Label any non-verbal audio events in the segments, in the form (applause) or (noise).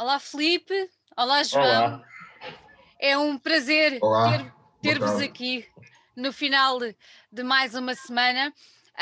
Olá, Felipe. Olá, João. Olá. É um prazer ter- ter-vos tarde. aqui no final de mais uma semana.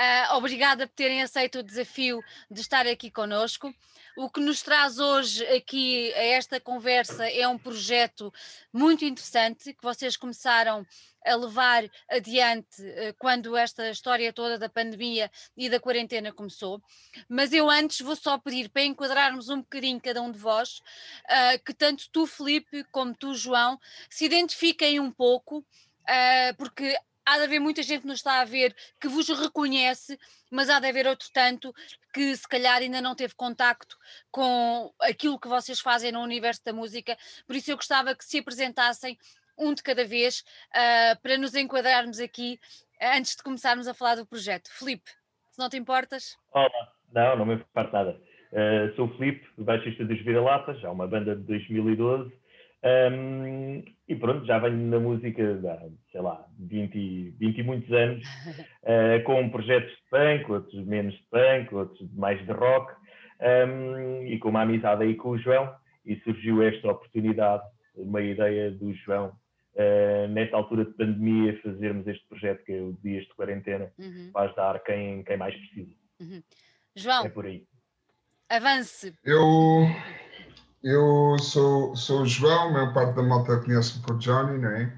Ah, obrigada por terem aceito o desafio de estar aqui conosco. O que nos traz hoje aqui a esta conversa é um projeto muito interessante que vocês começaram a levar adiante eh, quando esta história toda da pandemia e da quarentena começou. Mas eu antes vou só pedir para enquadrarmos um bocadinho cada um de vós, ah, que tanto tu, Felipe, como tu, João, se identifiquem um pouco, porque há de haver muita gente que nos está a ver que vos reconhece, mas há de haver outro tanto que se calhar ainda não teve contacto com aquilo que vocês fazem no universo da música, por isso eu gostava que se apresentassem um de cada vez ah, para nos enquadrarmos aqui ah, antes de começarmos a falar do projeto. Felipe, se não te importas? Olá. Não, não me importa nada. Uh, sou o Filipe, baixista dos Vira-Latas, já uma banda de 2012. Um, e pronto, já venho na música há, sei lá, 20, e- 20 e muitos anos, uh, (laughs) com projetos de punk, outros menos de punk, outros mais de rock, um, e com uma amizade aí com o João, e surgiu esta oportunidade, uma ideia do João, uh, nesta altura de pandemia, fazermos este projeto que é o Dias de Quarentena, Uhum, para ajudar quem, quem mais precisa. uhum. É João, por aí. avance. Eu, eu sou, sou o João, a maior parte da malta conhece-me por Johnny, não é?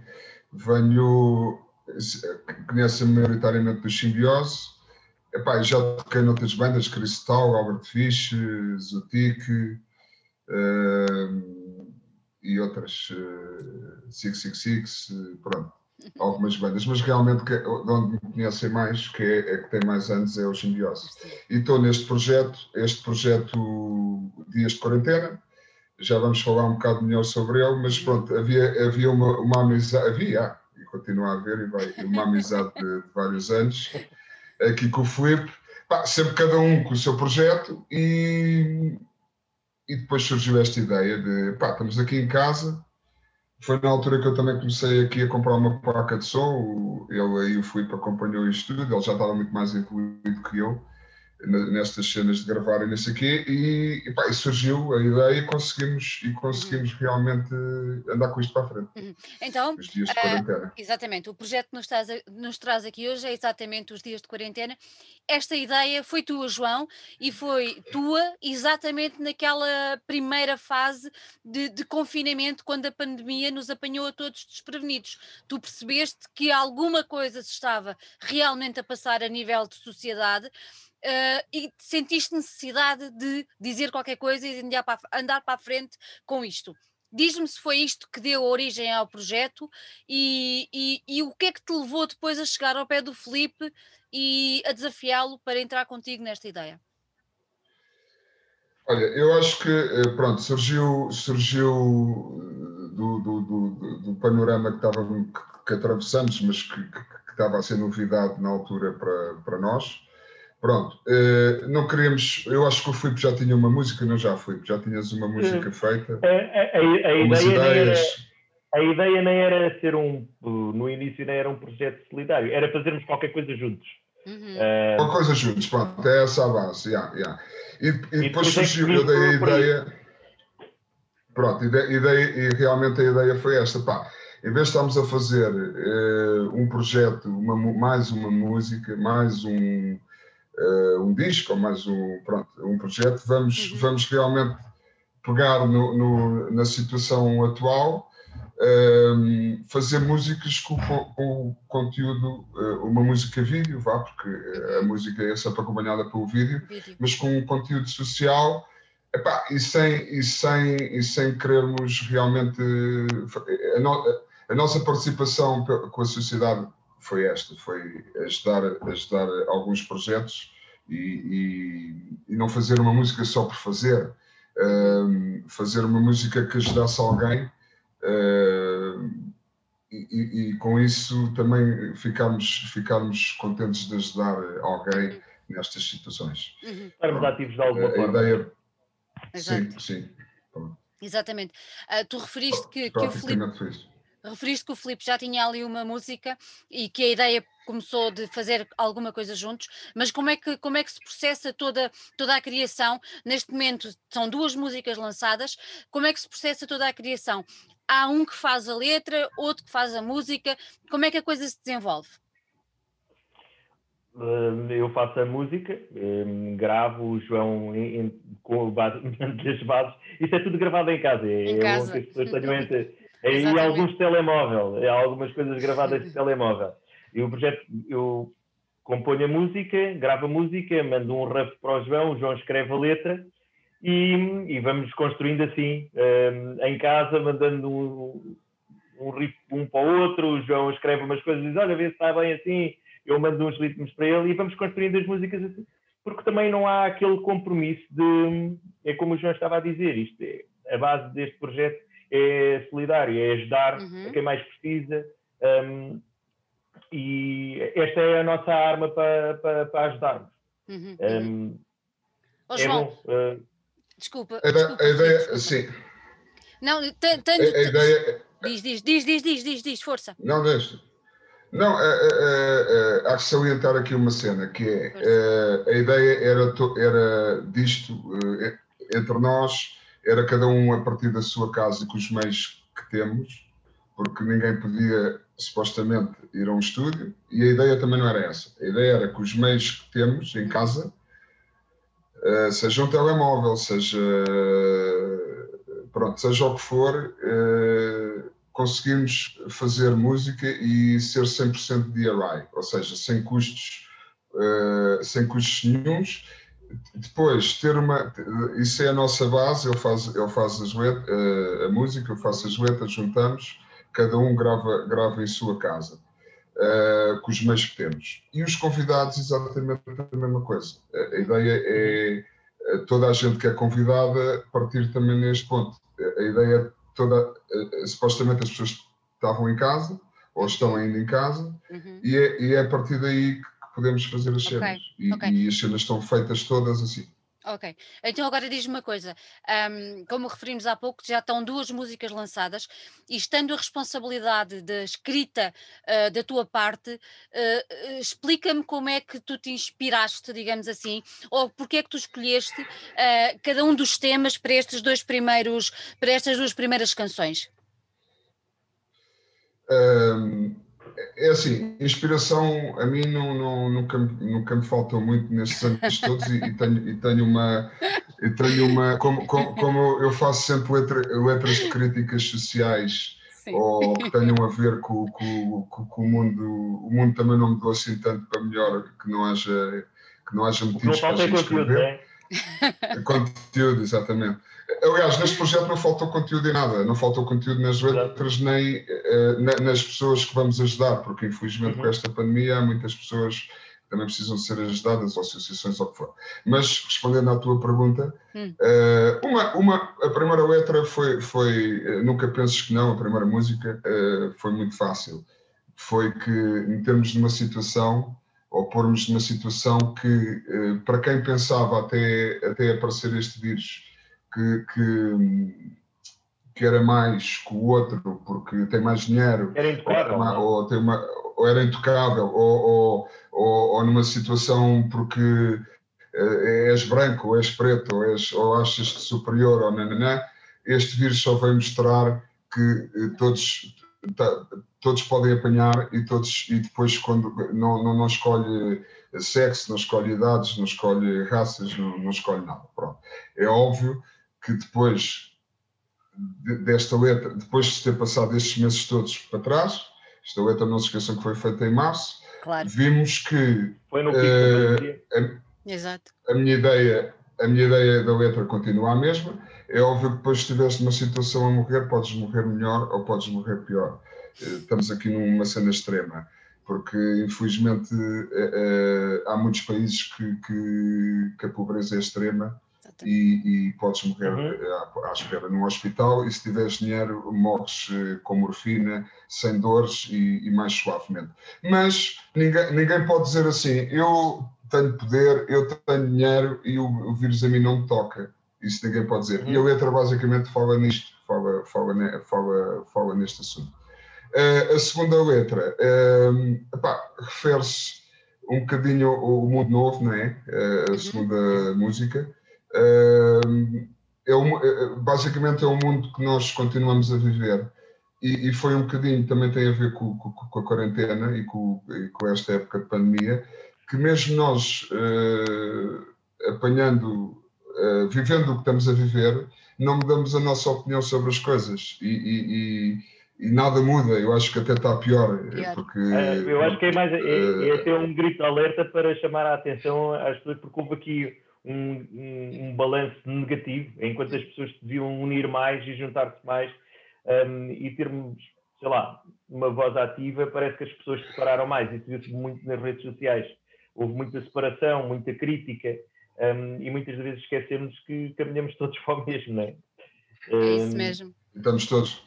Venho, conhece-me maioritariamente do Simbiose. Epá, já toquei noutras bandas, Cristal, Albert Fish, Zotic eh, e outras, eh, 666, eh, pronto, algumas bandas, mas realmente que, de onde me conhecem mais, que é, é que tem mais anos, é o Simbiose e estou neste projeto, este projeto Dias de Quarentena. Já vamos falar um bocado melhor sobre ele, mas pronto, havia, havia uma, uma amizade, havia, e continua a haver, e vai, uma amizade de, de (laughs) vários anos, aqui com o Filipe, Pá, sempre cada um com o seu projeto, e, e depois surgiu esta ideia de, pá, estamos aqui em casa, foi na altura que eu também comecei aqui a comprar uma placa de som, ele aí, o Filipe, acompanhou isto tudo, ele já estava muito mais evoluído que eu, nestas cenas de gravar e não sei quê, e, e, pá, e surgiu a ideia e conseguimos, e conseguimos realmente andar com isto para a frente, Então, os dias de Ah, quarentena. Exatamente, o projeto que nos traz, nos traz aqui hoje é exatamente os dias de quarentena. Esta ideia foi tua, João, e foi tua exatamente naquela primeira fase de, de confinamento, quando a pandemia nos apanhou a todos desprevenidos. Tu percebeste que alguma coisa se estava realmente a passar a nível de sociedade. Eh, e sentiste necessidade de dizer qualquer coisa e andar para, andar para a frente com isto. Diz-me se foi isto que deu origem ao projeto e, e- e o que é que te levou depois a chegar ao pé do Felipe e a desafiá-lo para entrar contigo nesta ideia? Olha, eu acho que, eh, pronto, surgiu, surgiu eh, do, do, do- do panorama que, estava, que, que atravessamos, mas que, que, que estava a ser novidade na altura para, para nós. Pronto, eh, não queríamos, eu acho que o Filipe já tinha uma música, não já Filipe, já tinhas uma música feita, A, a- a- ideia nem era, ideias. a ideia nem era ser um, no início nem era um projeto solidário, era fazermos qualquer coisa juntos. Uhum. Ah, Uma coisa juntos, pronto, é essa a base. yeah, yeah. E, e depois depois é surgiu, eu dei a ideia. Pronto, ide- ideia, e realmente a ideia foi esta. Pá, em vez de estarmos a fazer eh, um projeto, uma mais uma música, mais um, eh, um disco, ou mais um, pronto, um projeto, vamos, Uhum. vamos realmente pegar no- no- na situação atual. ehm, fazer músicas com, com- com conteúdo, eh, uma música vídeo, vá, porque eh, a música é sempre acompanhada pelo vídeo, Vídeo. mas com um conteúdo social epá, e, sem, e, sem, e sem querermos realmente. A, no- a nossa participação com a sociedade foi esta: foi ajudar, ajudar alguns projetos e, e- e não fazer uma música só por fazer, ehm, fazer uma música que ajudasse alguém. ehm, e, e- e com isso também ficarmos, ficarmos contentes de ajudar alguém nestas situações. Uhum. estarmos ativos de alguma A forma. ideia, Exato. sim, sim, Exatamente. Ah, tu referiste que, que o isso. Referiste que o Filipe já tinha ali uma música e que a ideia começou de fazer alguma coisa juntos, mas como é que, como é que se processa toda, toda a criação? Neste momento são duas músicas lançadas, como é que se processa toda a criação? Há um que faz a letra, outro que faz a música, como é que a coisa se desenvolve? Hum, eu faço a música, hum, gravo o João em, em, com basicamente (laughs) as bases. Isto é tudo gravado em casa. É, em casa. É as pessoas tenham e alguns telemóvel, algumas coisas gravadas de telemóvel. E o projeto, eu componho a música, gravo a música, mando um rap para o João, o João escreve a letra e, e vamos construindo assim, um, em casa, mandando um, um riff um para o outro, o João escreve umas coisas e diz, olha, vê se está bem assim, eu mando uns ritmos para ele e vamos construindo as músicas assim, porque também não há aquele compromisso de, é como o João estava a dizer, isto é, a base deste projeto é solidário, é ajudar uhum. a quem mais precisa. Um, e esta é a nossa arma para, para, para ajudarmos. Uhum. Um, oh, é João, bom. Uh, desculpa, a, desculpa, a ideia, desculpa. sim. Não, tenho, tenho, a, a ideia... Diz, diz, diz, diz, diz, diz, diz, força. Não, deixa. Não, a, a, a, há que salientar aqui uma cena, que é, a, a ideia era, era disto, entre nós, era cada um a partir da sua casa e com os meios que temos, porque ninguém podia supostamente ir a um estúdio, e a ideia também não era essa. A ideia era que os meios que temos em casa, uh, seja um telemóvel, seja, pronto, seja o que for, uh, conseguimos fazer música e ser 100% DIY, ou seja, sem custos, uh, sem custos nenhums. Depois, ter uma. Isso é a nossa base, eu faço, eu faço as letras, a música, eu faço as letras, juntamos cada um grava, grava em sua casa, uh, com os meios que temos. E os convidados, exatamente a mesma coisa. A, ideia é toda a gente que é convidada partir também neste ponto. A ideia é toda, uh, supostamente as pessoas estavam em casa, ou estão ainda em casa, uhum. e, é, e, é, a partir daí que podemos fazer as cenas. Okay. E, okay. e as cenas estão feitas todas assim. Ok, então agora diz-me uma coisa, um, como referimos há pouco, já estão duas músicas lançadas e estando a responsabilidade da escrita uh, da tua parte, uh, explica-me como é que tu te inspiraste, digamos assim, ou porque é que tu escolheste uh, cada um dos temas para estes dois primeiros, para estas duas primeiras canções? Um é assim, inspiração a mim não, não, nunca, nunca me faltou muito nestes anos todos e, e, tenho, e tenho uma, e tenho uma como, como, como, eu faço sempre letra, letras de críticas sociais Sim. ou que tenham a ver com, com, com, com, o mundo, o mundo também não mudou assim tanto para melhor que não haja, que não haja motivos para a gente escrever. É? Conteúdo, exatamente. Aliás, neste projeto não faltou conteúdo em nada, não faltou conteúdo nas letras nem uh, nas pessoas que vamos ajudar, porque infelizmente uhum. com esta pandemia há muitas pessoas que também precisam de ser ajudadas, ou associações ou o que for. Mas respondendo à tua pergunta, uhum. uh, uma, uma, a primeira letra foi, foi uh, Nunca Penses Que Não, a primeira música, foi muito fácil. Foi que metermos numa situação ou pormos numa situação que, para quem pensava até, até aparecer este vírus, que, que, que, era mais que o outro porque tem mais dinheiro, era intocável, ou, ou, tem uma, ou era intocável, ou, ou, ou, numa situação porque eh, és branco, ou és preto, ou, és, ou achas-te superior, ou nananã, este vírus só vai mostrar que eh, todos, todos podem apanhar e todos e depois quando não, não, não escolhe sexo, não escolhe idades, não escolhe raças, não, não escolhe nada. Pronto. É óbvio que depois desta letra, depois de ter passado estes meses todos para trás, esta letra não se esqueçam que foi feita em março, claro. vimos que foi no uh, a, Exato. a minha ideia a minha ideia da letra continua a mesma. É óbvio que depois, se estiveres numa situação a morrer, podes morrer melhor ou podes morrer pior. Eh, estamos aqui numa cena extrema, porque infelizmente eh, há muitos países que, que, que a pobreza é extrema e, e, podes morrer uhum. à, à, espera num hospital e se tiveres dinheiro morres eh, com morfina, sem dores e, e, mais suavemente. Mas ninguém, ninguém pode dizer assim, eu tenho poder, eu tenho dinheiro e o, o vírus a mim não me toca. Isso ninguém pode dizer. Uhum. E a letra basicamente fala nisto, fala, fala, fala, fala neste assunto. Uh, a segunda letra uh, refere-se um bocadinho ao, mundo novo, não é? Uh, a uhum. segunda música. É um, basicamente é um mundo que nós continuamos a viver. E, e, foi um bocadinho, também tem a ver com, com, com a quarentena e com, e com, esta época de pandemia, que mesmo nós apanhando, vivendo o que estamos a viver, não mudamos a nossa opinião sobre as coisas. e, e e nada muda, eu acho que até está pior. pior. Porque, é, eu acho que é mais é, é, é ter um grito de alerta para chamar a atenção às pessoas, porque houve aqui um, um, um balanço negativo, enquanto as pessoas se deviam unir mais e juntar-se mais um, e termos, sei lá, uma voz ativa, parece que as pessoas se separaram mais. Isso viu-se muito nas redes sociais. Houve muita separação, muita crítica um, e muitas vezes esquecemos que caminhamos todos para o mesmo, não é? É isso mesmo. Estamos todos.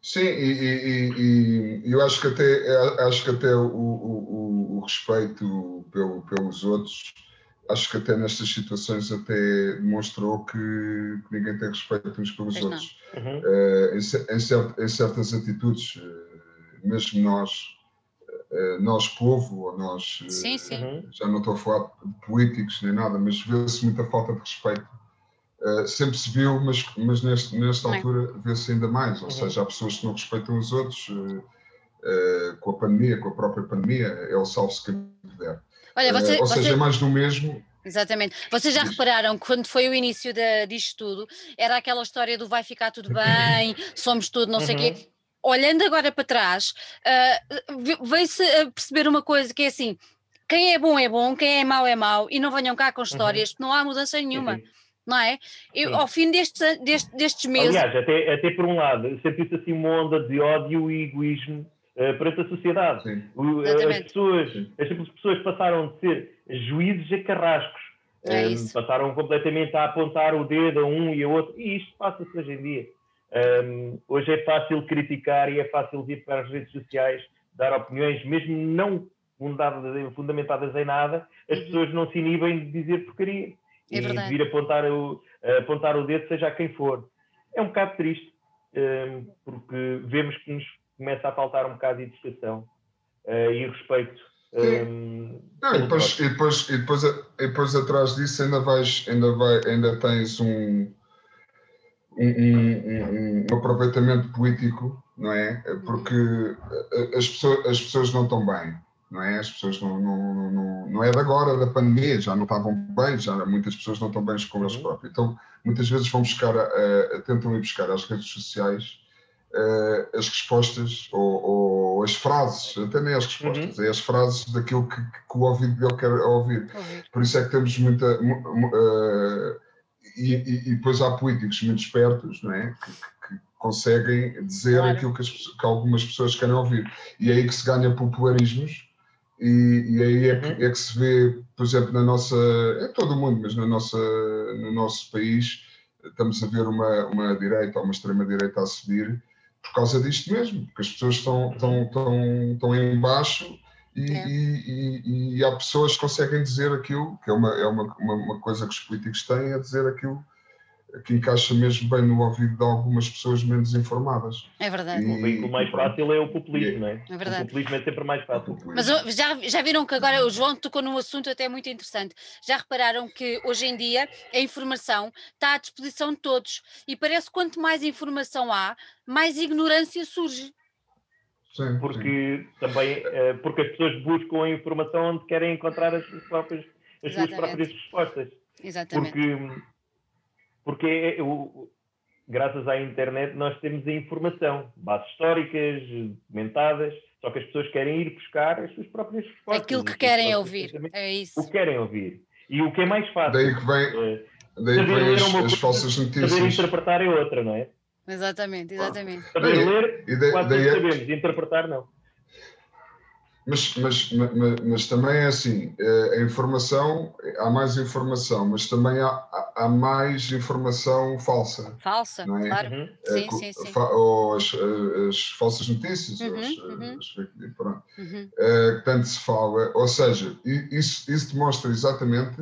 Sim, e, e, e, eu acho que até, acho que até o, o, o respeito pelo, pelos outros, acho que até nestas situações até demonstrou que, que ninguém tem respeito uns pelos pois outros. Uhum. Uh, em, em, cert, em, certas atitudes, uh, mesmo nós, uh, nós povo, ou nós, sim, sim. já não estou a falar de políticos nem nada, mas vê-se muita falta de respeito Uh, sempre se viu, mas, mas neste, nesta altura vê-se ainda mais. Ou uhum. seja, há pessoas que não respeitam os outros uh, uh, com a pandemia, com a própria pandemia, é o salve-se quem puder. Olha, você, ou seja, é mais do mesmo. Exatamente. Vocês já repararam que quando foi o início de, disto tudo, era aquela história do vai ficar tudo bem, somos tudo, não sei o uhum. quê. Olhando agora para trás, uh, veio-se a perceber uma coisa que é assim: quem é bom é bom, quem é mau é mau, e não venham cá com uhum. histórias, uhum. porque não há mudança nenhuma. Uhum não é? Eu, ao fim destes, destes, destes meses. Aliás, até, até por um lado, sentiu-se assim uma onda de ódio e egoísmo perante a sociedade. O, eh, as, pessoas, as simples pessoas passaram de ser juízes a carrascos. É um, passaram completamente a apontar o dedo a um e a outro. E isto passa-se hoje em dia. Um, hoje é fácil criticar e é fácil vir para as redes sociais dar opiniões, mesmo não fundamentadas em nada, as uhum. pessoas não se inibem de dizer porcaria é e vir apontar o, apontar o dedo, seja a quem for. É um bocado triste, ehm, porque vemos que nos começa a faltar um bocado de educação eh, e respeito. Um, Não, e, depois, e, depois, e, depois, e depois atrás disso ainda vais, ainda vai, ainda tens um, um, um, um aproveitamento político, não é? Porque eh, as pessoas, as pessoas não estão bem não é? As pessoas não, não, não, não é de agora, da pandemia, já não estavam bem, já muitas pessoas não estão bem com eles uhum. próprios. Então, muitas vezes vão buscar, uh, tentam ir buscar às redes sociais uh, as respostas ou, ou, as frases, até nem as respostas, uhum. é as frases daquilo que, que o ouvido dele quer ouvir. Uhum. Por isso é que temos muita. Uh, e, e, e, depois há políticos muito espertos, não é? Que, que conseguem dizer claro. aquilo que, as, que, algumas pessoas querem ouvir. E é aí que se ganha popularismos e, e aí é que, uhum. é que, se vê, por exemplo, na nossa, é todo o mundo, mas na nossa, no nosso país, estamos a ver uma, uma direita ou uma extrema-direita a subir por causa disto mesmo, porque as pessoas estão, estão, estão, estão em baixo e, é. e, e, e, há pessoas que conseguem dizer aquilo, que é, uma, é uma, uma, uma coisa que os políticos têm, a dizer aquilo que encaixa mesmo bem no ouvido de algumas pessoas menos informadas. É verdade. E, o veículo mais fácil é o populismo, não é? É verdade. O populismo é sempre mais fácil. Mas já, já viram que agora o João tocou num assunto até muito interessante. Já repararam que hoje em dia a informação está à disposição de todos e parece que quanto mais informação há, mais ignorância surge. Sim, porque sim. também eh, porque as pessoas buscam a informação onde querem encontrar as suas próprias, as suas próprias respostas. Exatamente. Porque porque é, o, graças à internet nós temos a informação, bases históricas, documentadas, só que as pessoas querem ir buscar as suas próprias respostas. Aquilo que querem ouvir, é isso. O que querem ouvir. E o que é mais fácil. Daí que vem, é, daí vem as, as falsas notícias. Saber interpretar é outra, não é? Exatamente, exatamente. Saber daí, ler, daí, quase daí, é sabemos, interpretar não. Mas, mas, mas, mas, também é assim, eh, a informação, há mais informação, mas também há, há mais informação falsa. Falsa, é? claro. Uhum. Sim, sim, sim. Ou as, as falsas notícias, uhum, as, uhum. As, pronto, uhum. Uh, que tanto se fala. Ou seja, isso, isso demonstra exatamente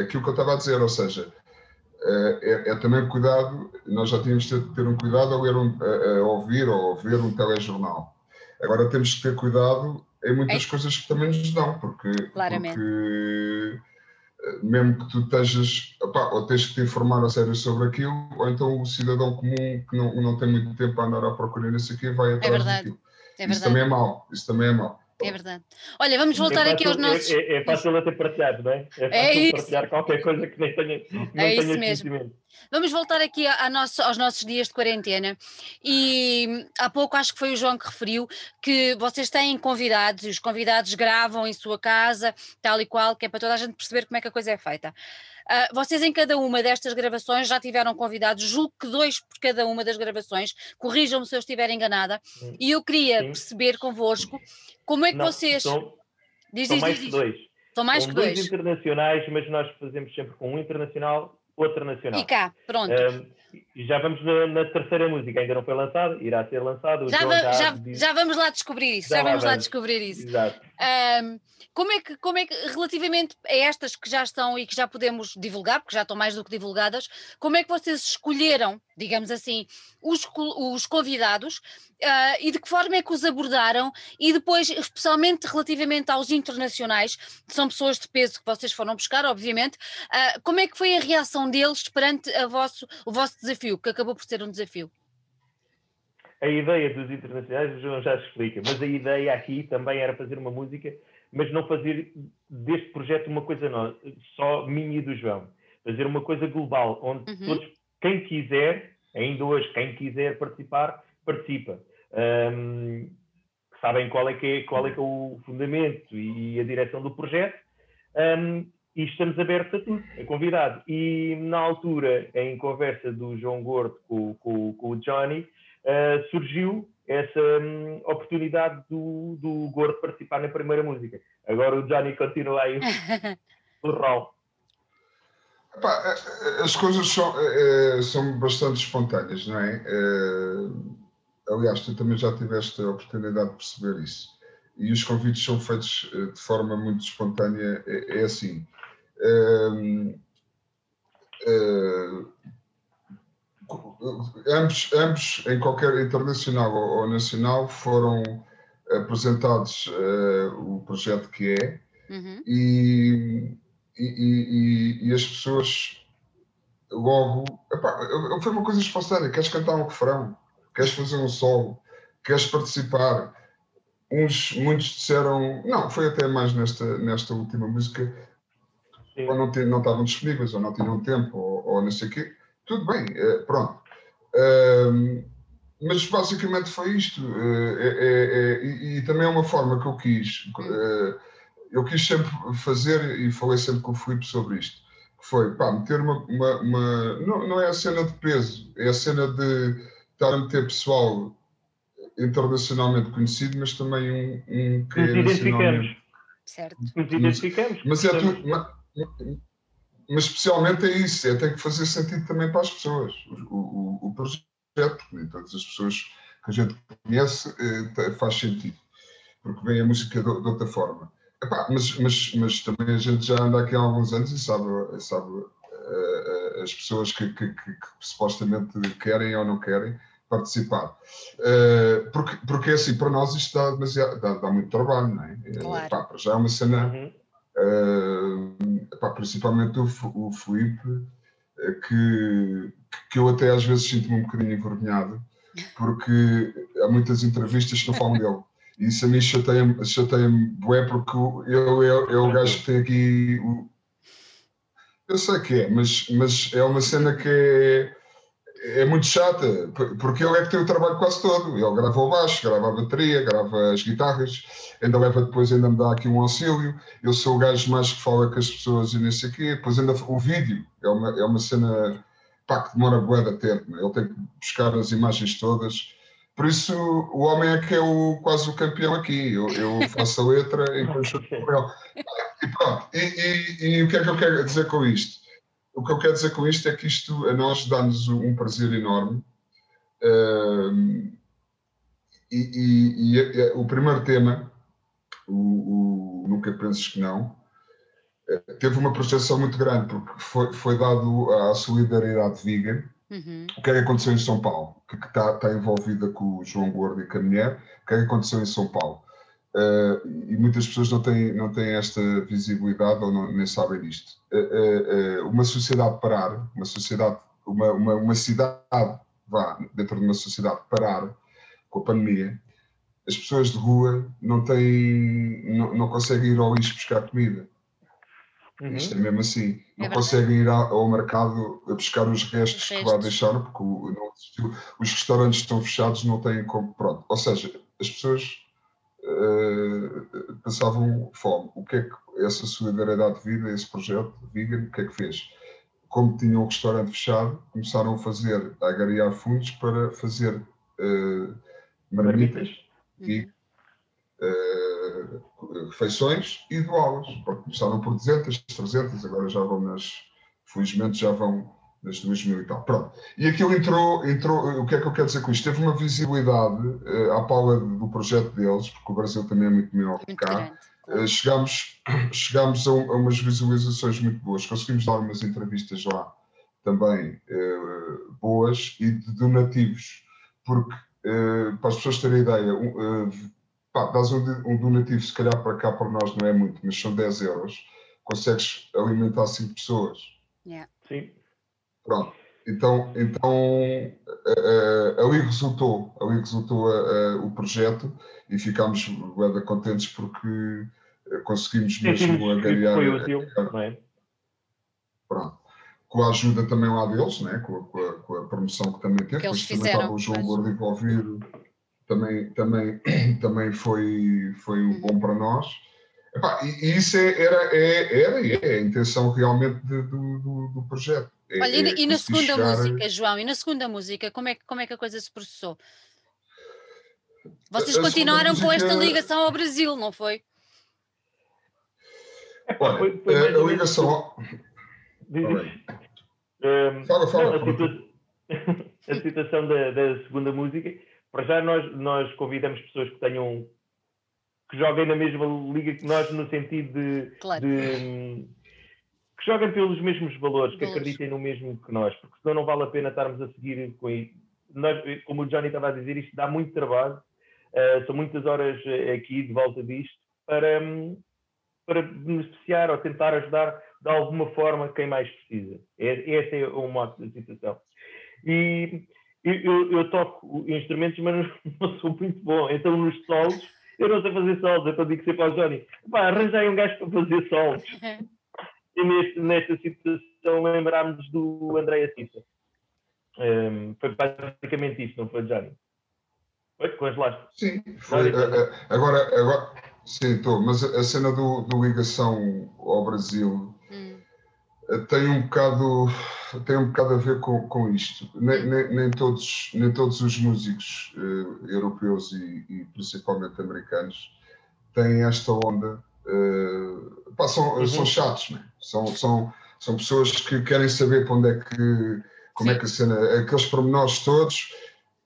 aquilo que eu estava a dizer, ou seja, é, é, também cuidado, nós já tínhamos de ter, ter um cuidado ao ler um, a, a, ouvir ou a ver um telejornal. Agora temos que ter cuidado em muitas é. coisas que também nos dão, porque, porque eh, mesmo que tu estejas, ou tens que te informar a sério sobre aquilo, ou então o cidadão comum que não, não tem muito tempo a andar à procura nisso aqui vai atrás é verdade. daquilo. É isso também é mau, isso também é mau. É verdade. Olha, vamos voltar é aqui aos nossos. É, é, é fácil até partilhar, não é? É, é fácil partilhar qualquer coisa que nem tenha. Não é isso mesmo. Vamos voltar aqui a, a nosso, aos nossos dias de quarentena. E há pouco acho que foi o João que referiu que vocês têm convidados e os convidados gravam em sua casa, tal e qual, que é para toda a gente perceber como é que a coisa é feita. Uh, vocês em cada uma destas gravações já tiveram convidados, julgo que dois por cada uma das gravações, corrijam-me se eu estiver enganada, e eu queria Sim. perceber convosco como é que Não, vocês. São, diz, são diz, mais diz, que dois. São mais são que dois. dois internacionais, mas nós fazemos sempre com um internacional, outro nacional. E cá, pronto. e já vamos na, na, terceira música, ainda não foi lançada, irá ser lançado. Já, já, já, já, vamos lá descobrir isso, já, vamos lá descobrir isso. Exato. Um, como é, que, como é que, relativamente a estas que já estão e que já podemos divulgar, porque já estão mais do que divulgadas, como é que vocês escolheram, digamos assim, os, os convidados uh, e de que forma é que os abordaram e depois, especialmente relativamente aos internacionais, que são pessoas de peso que vocês foram buscar, obviamente, uh, como é que foi a reação deles perante vosso, o vosso desafio, que acabou por ser um desafio? A ideia dos internacionais, o João já explica, mas a ideia aqui também era fazer uma música mas não fazer deste projeto uma coisa nova, só minha e do João. Fazer uma coisa global, onde uhum. todos, quem quiser, ainda hoje, quem quiser participar, participa. Um, sabem qual é, que é, qual é que é o fundamento e a direção do projeto. Um, e estamos abertos a tudo, a convidado. E na altura, em conversa do João Gordo com, com, com o Johnny, uh, surgiu essa hum, oportunidade do, do Gordo participar na primeira música. Agora o Johnny continua aí o (laughs) rol. As coisas são, é, são bastante espontâneas, não é? é? Aliás, tu também já tiveste a oportunidade de perceber isso. E os convites são feitos de forma muito espontânea. É, é assim. É, ambos, ambos, em qualquer internacional ou, nacional, foram apresentados uh, o projeto que é uhum. e, e, e, e, as pessoas logo. Epá, foi uma coisa espontânea: queres cantar um refrão, queres fazer um solo, queres participar. Uns, muitos disseram, não, foi até mais nesta, nesta última música, Sim. ou não, não estavam disponíveis, ou não tinham tempo, ou, ou não sei o quê tudo bem, eh, pronto. mas basicamente foi isto. É, é, é, e, e, também é uma forma que eu quis. Eh, eu quis sempre fazer, e falei sempre com o Filipe sobre isto, que foi, pá, meter uma... uma, uma não, não é a cena de peso, é a cena de estar a meter pessoal internacionalmente conhecido, mas também um, um que Nos identificamos. Certo. Nos identificamos. Mas, é tudo, mas especialmente é isso, é tem que fazer sentido também para as pessoas. O, o, o projeto, nem todas as pessoas que a gente conhece eh, faz sentido, porque vem a música de, de outra forma. Epá, mas, mas, mas também a gente já anda aqui há alguns anos e sabe, sabe uh, as pessoas que, que, que, que, supostamente querem ou não querem participar. Uh, porque, porque assim, para nós isto dá, demasiado, dá, dá muito trabalho, não é? Claro. Epá, já é uma cena. Uhum Uh, epá, principalmente o, o Felipe, que, que eu até às vezes sinto-me um bocadinho envergonhado, porque há muitas entrevistas que não falam dele. Isso a mim chateia-me chateia bué, porque ele é, é o gajo que tem aqui. O... Eu sei que é, mas, mas é uma cena que é é muito chata, porque ele é que tem o trabalho quase todo. Ele grava o baixo, grava a bateria, grava as guitarras, ainda leva depois, ainda me dá aqui um auxílio. Eu sou o gajo mais que fala com as pessoas e nem sei o quê. Depois ainda o vídeo é uma, é uma cena pá, que demora bué de tempo. Ele tem que buscar as imagens todas. Por isso, o homem é que é o, quase o campeão aqui. Eu, eu faço a letra e (laughs) depois com ele. E pronto. E, e, e o que é que eu quero dizer com isto? o que eu quero dizer com isto é que isto a nós dá-nos um prazer enorme. Uh, e, e, e, o primeiro tema, o, o, Nunca Penses Que Não, teve uma projeção muito grande, porque foi, foi dado à solidariedade vegan. Uhum. O que é que aconteceu em São Paulo? Que está, está envolvida com o João Gordo e com a mulher. O que é que aconteceu em São Paulo? Uh, e muitas pessoas não têm, não têm esta visibilidade ou não, nem sabem disto. Uh, uh, uma sociedade parar, uma sociedade, uma, uma, uma cidade, vá, dentro de uma sociedade parar com a pandemia, as pessoas de rua não têm, não, não conseguem ir ao lixo buscar comida. Uhum. Isto é mesmo assim. É não é conseguem ir ao mercado a buscar os restos, os restos. que lá deixaram, porque não, os restaurantes estão fechados, não têm como. Pronto. Ou seja, as pessoas uh, passavam fome. O que é que essa solidariedade de vida, esse projeto vegan, o que é que fez? Como tinham o restaurante fechado, começaram a fazer, a agariar fundos para fazer uh, marmitas e uh, refeições e doá-las. Começaram por 200, 300, agora já vão nas, felizmente já vão nas 2000 e tal. Pronto. E aquilo entrou, entrou, o que é que eu quero dizer com isto? Teve uma visibilidade uh, à pala do projeto deles, porque o Brasil também é muito maior que cá. Uh, chegámos, chegámos (clears throat) a, a, umas visualizações muito boas, conseguimos dar umas entrevistas lá também uh, boas e de donativos, porque para as pessoas terem ideia, um, pá, dás um, um donativo, se calhar para cá para nós não é muito, mas são 10 euros, consegues alimentar 5 pessoas. Yeah. Sim. Pronto. Então, então uh, ali resultou, ali resultou uh, o projeto e ficámos bem contentes porque conseguimos mesmo agariar. Foi útil, não é? Pronto. Com a ajuda também lá deles, né? com, a, com, a, com a promoção que também teve, depois também estava o João Gordo envolvido, também, também, (clears throat) também foi, foi um bom para nós. Epá, e, isso é, era, é, era e é a intenção realmente de, do, do, do projeto é, Olha, e, e na segunda chegar... música, João, e na segunda música, como é, como é que a coisa se processou? Vocês a continuaram música... com esta ligação ao Brasil, não foi? Olha, foi, foi a, a ligação. Ao... Um, fala, fala. Não, a, situa... (laughs) a, situação da, da, segunda música, para já nós, nós convidamos pessoas que tenham que joguem na mesma liga que nós, no sentido de, claro. de que joguem pelos mesmos valores, que acreditem no mesmo que nós, porque senão não vale a pena estarmos a seguir com isso. Nós, como o Johnny estava a dizer, isto dá muito trabalho, uh, são muitas horas eh, aqui de volta disto, para, um, para beneficiar ou tentar ajudar de alguma forma quem mais precisa. É, essa é o modo da situação. E eu, eu, toco instrumentos, mas (laughs) não sou muito bom. Então, nos solos, eu não sei fazer solos. Então, digo sempre ao Johnny: pá, arranjai um gajo para fazer solos. (laughs) e neste, nesta situação lembrámos do André Cissa. Um, foi basicamente isto, não foi, Johnny? Foi com as lastas. Sim, foi, uh, agora, agora, sim, estou, mas a cena do, do ligação ao Brasil hum. tem um bocado tem um bocado a ver com, com isto. Nem, nem, nem todos, nem todos os músicos uh, europeus e, e, principalmente americanos têm esta onda uh, pá, são, uhum. são chatos, né? são, são, são pessoas que querem saber para onde é que, como Sim. é que a cena, aqueles pormenores todos.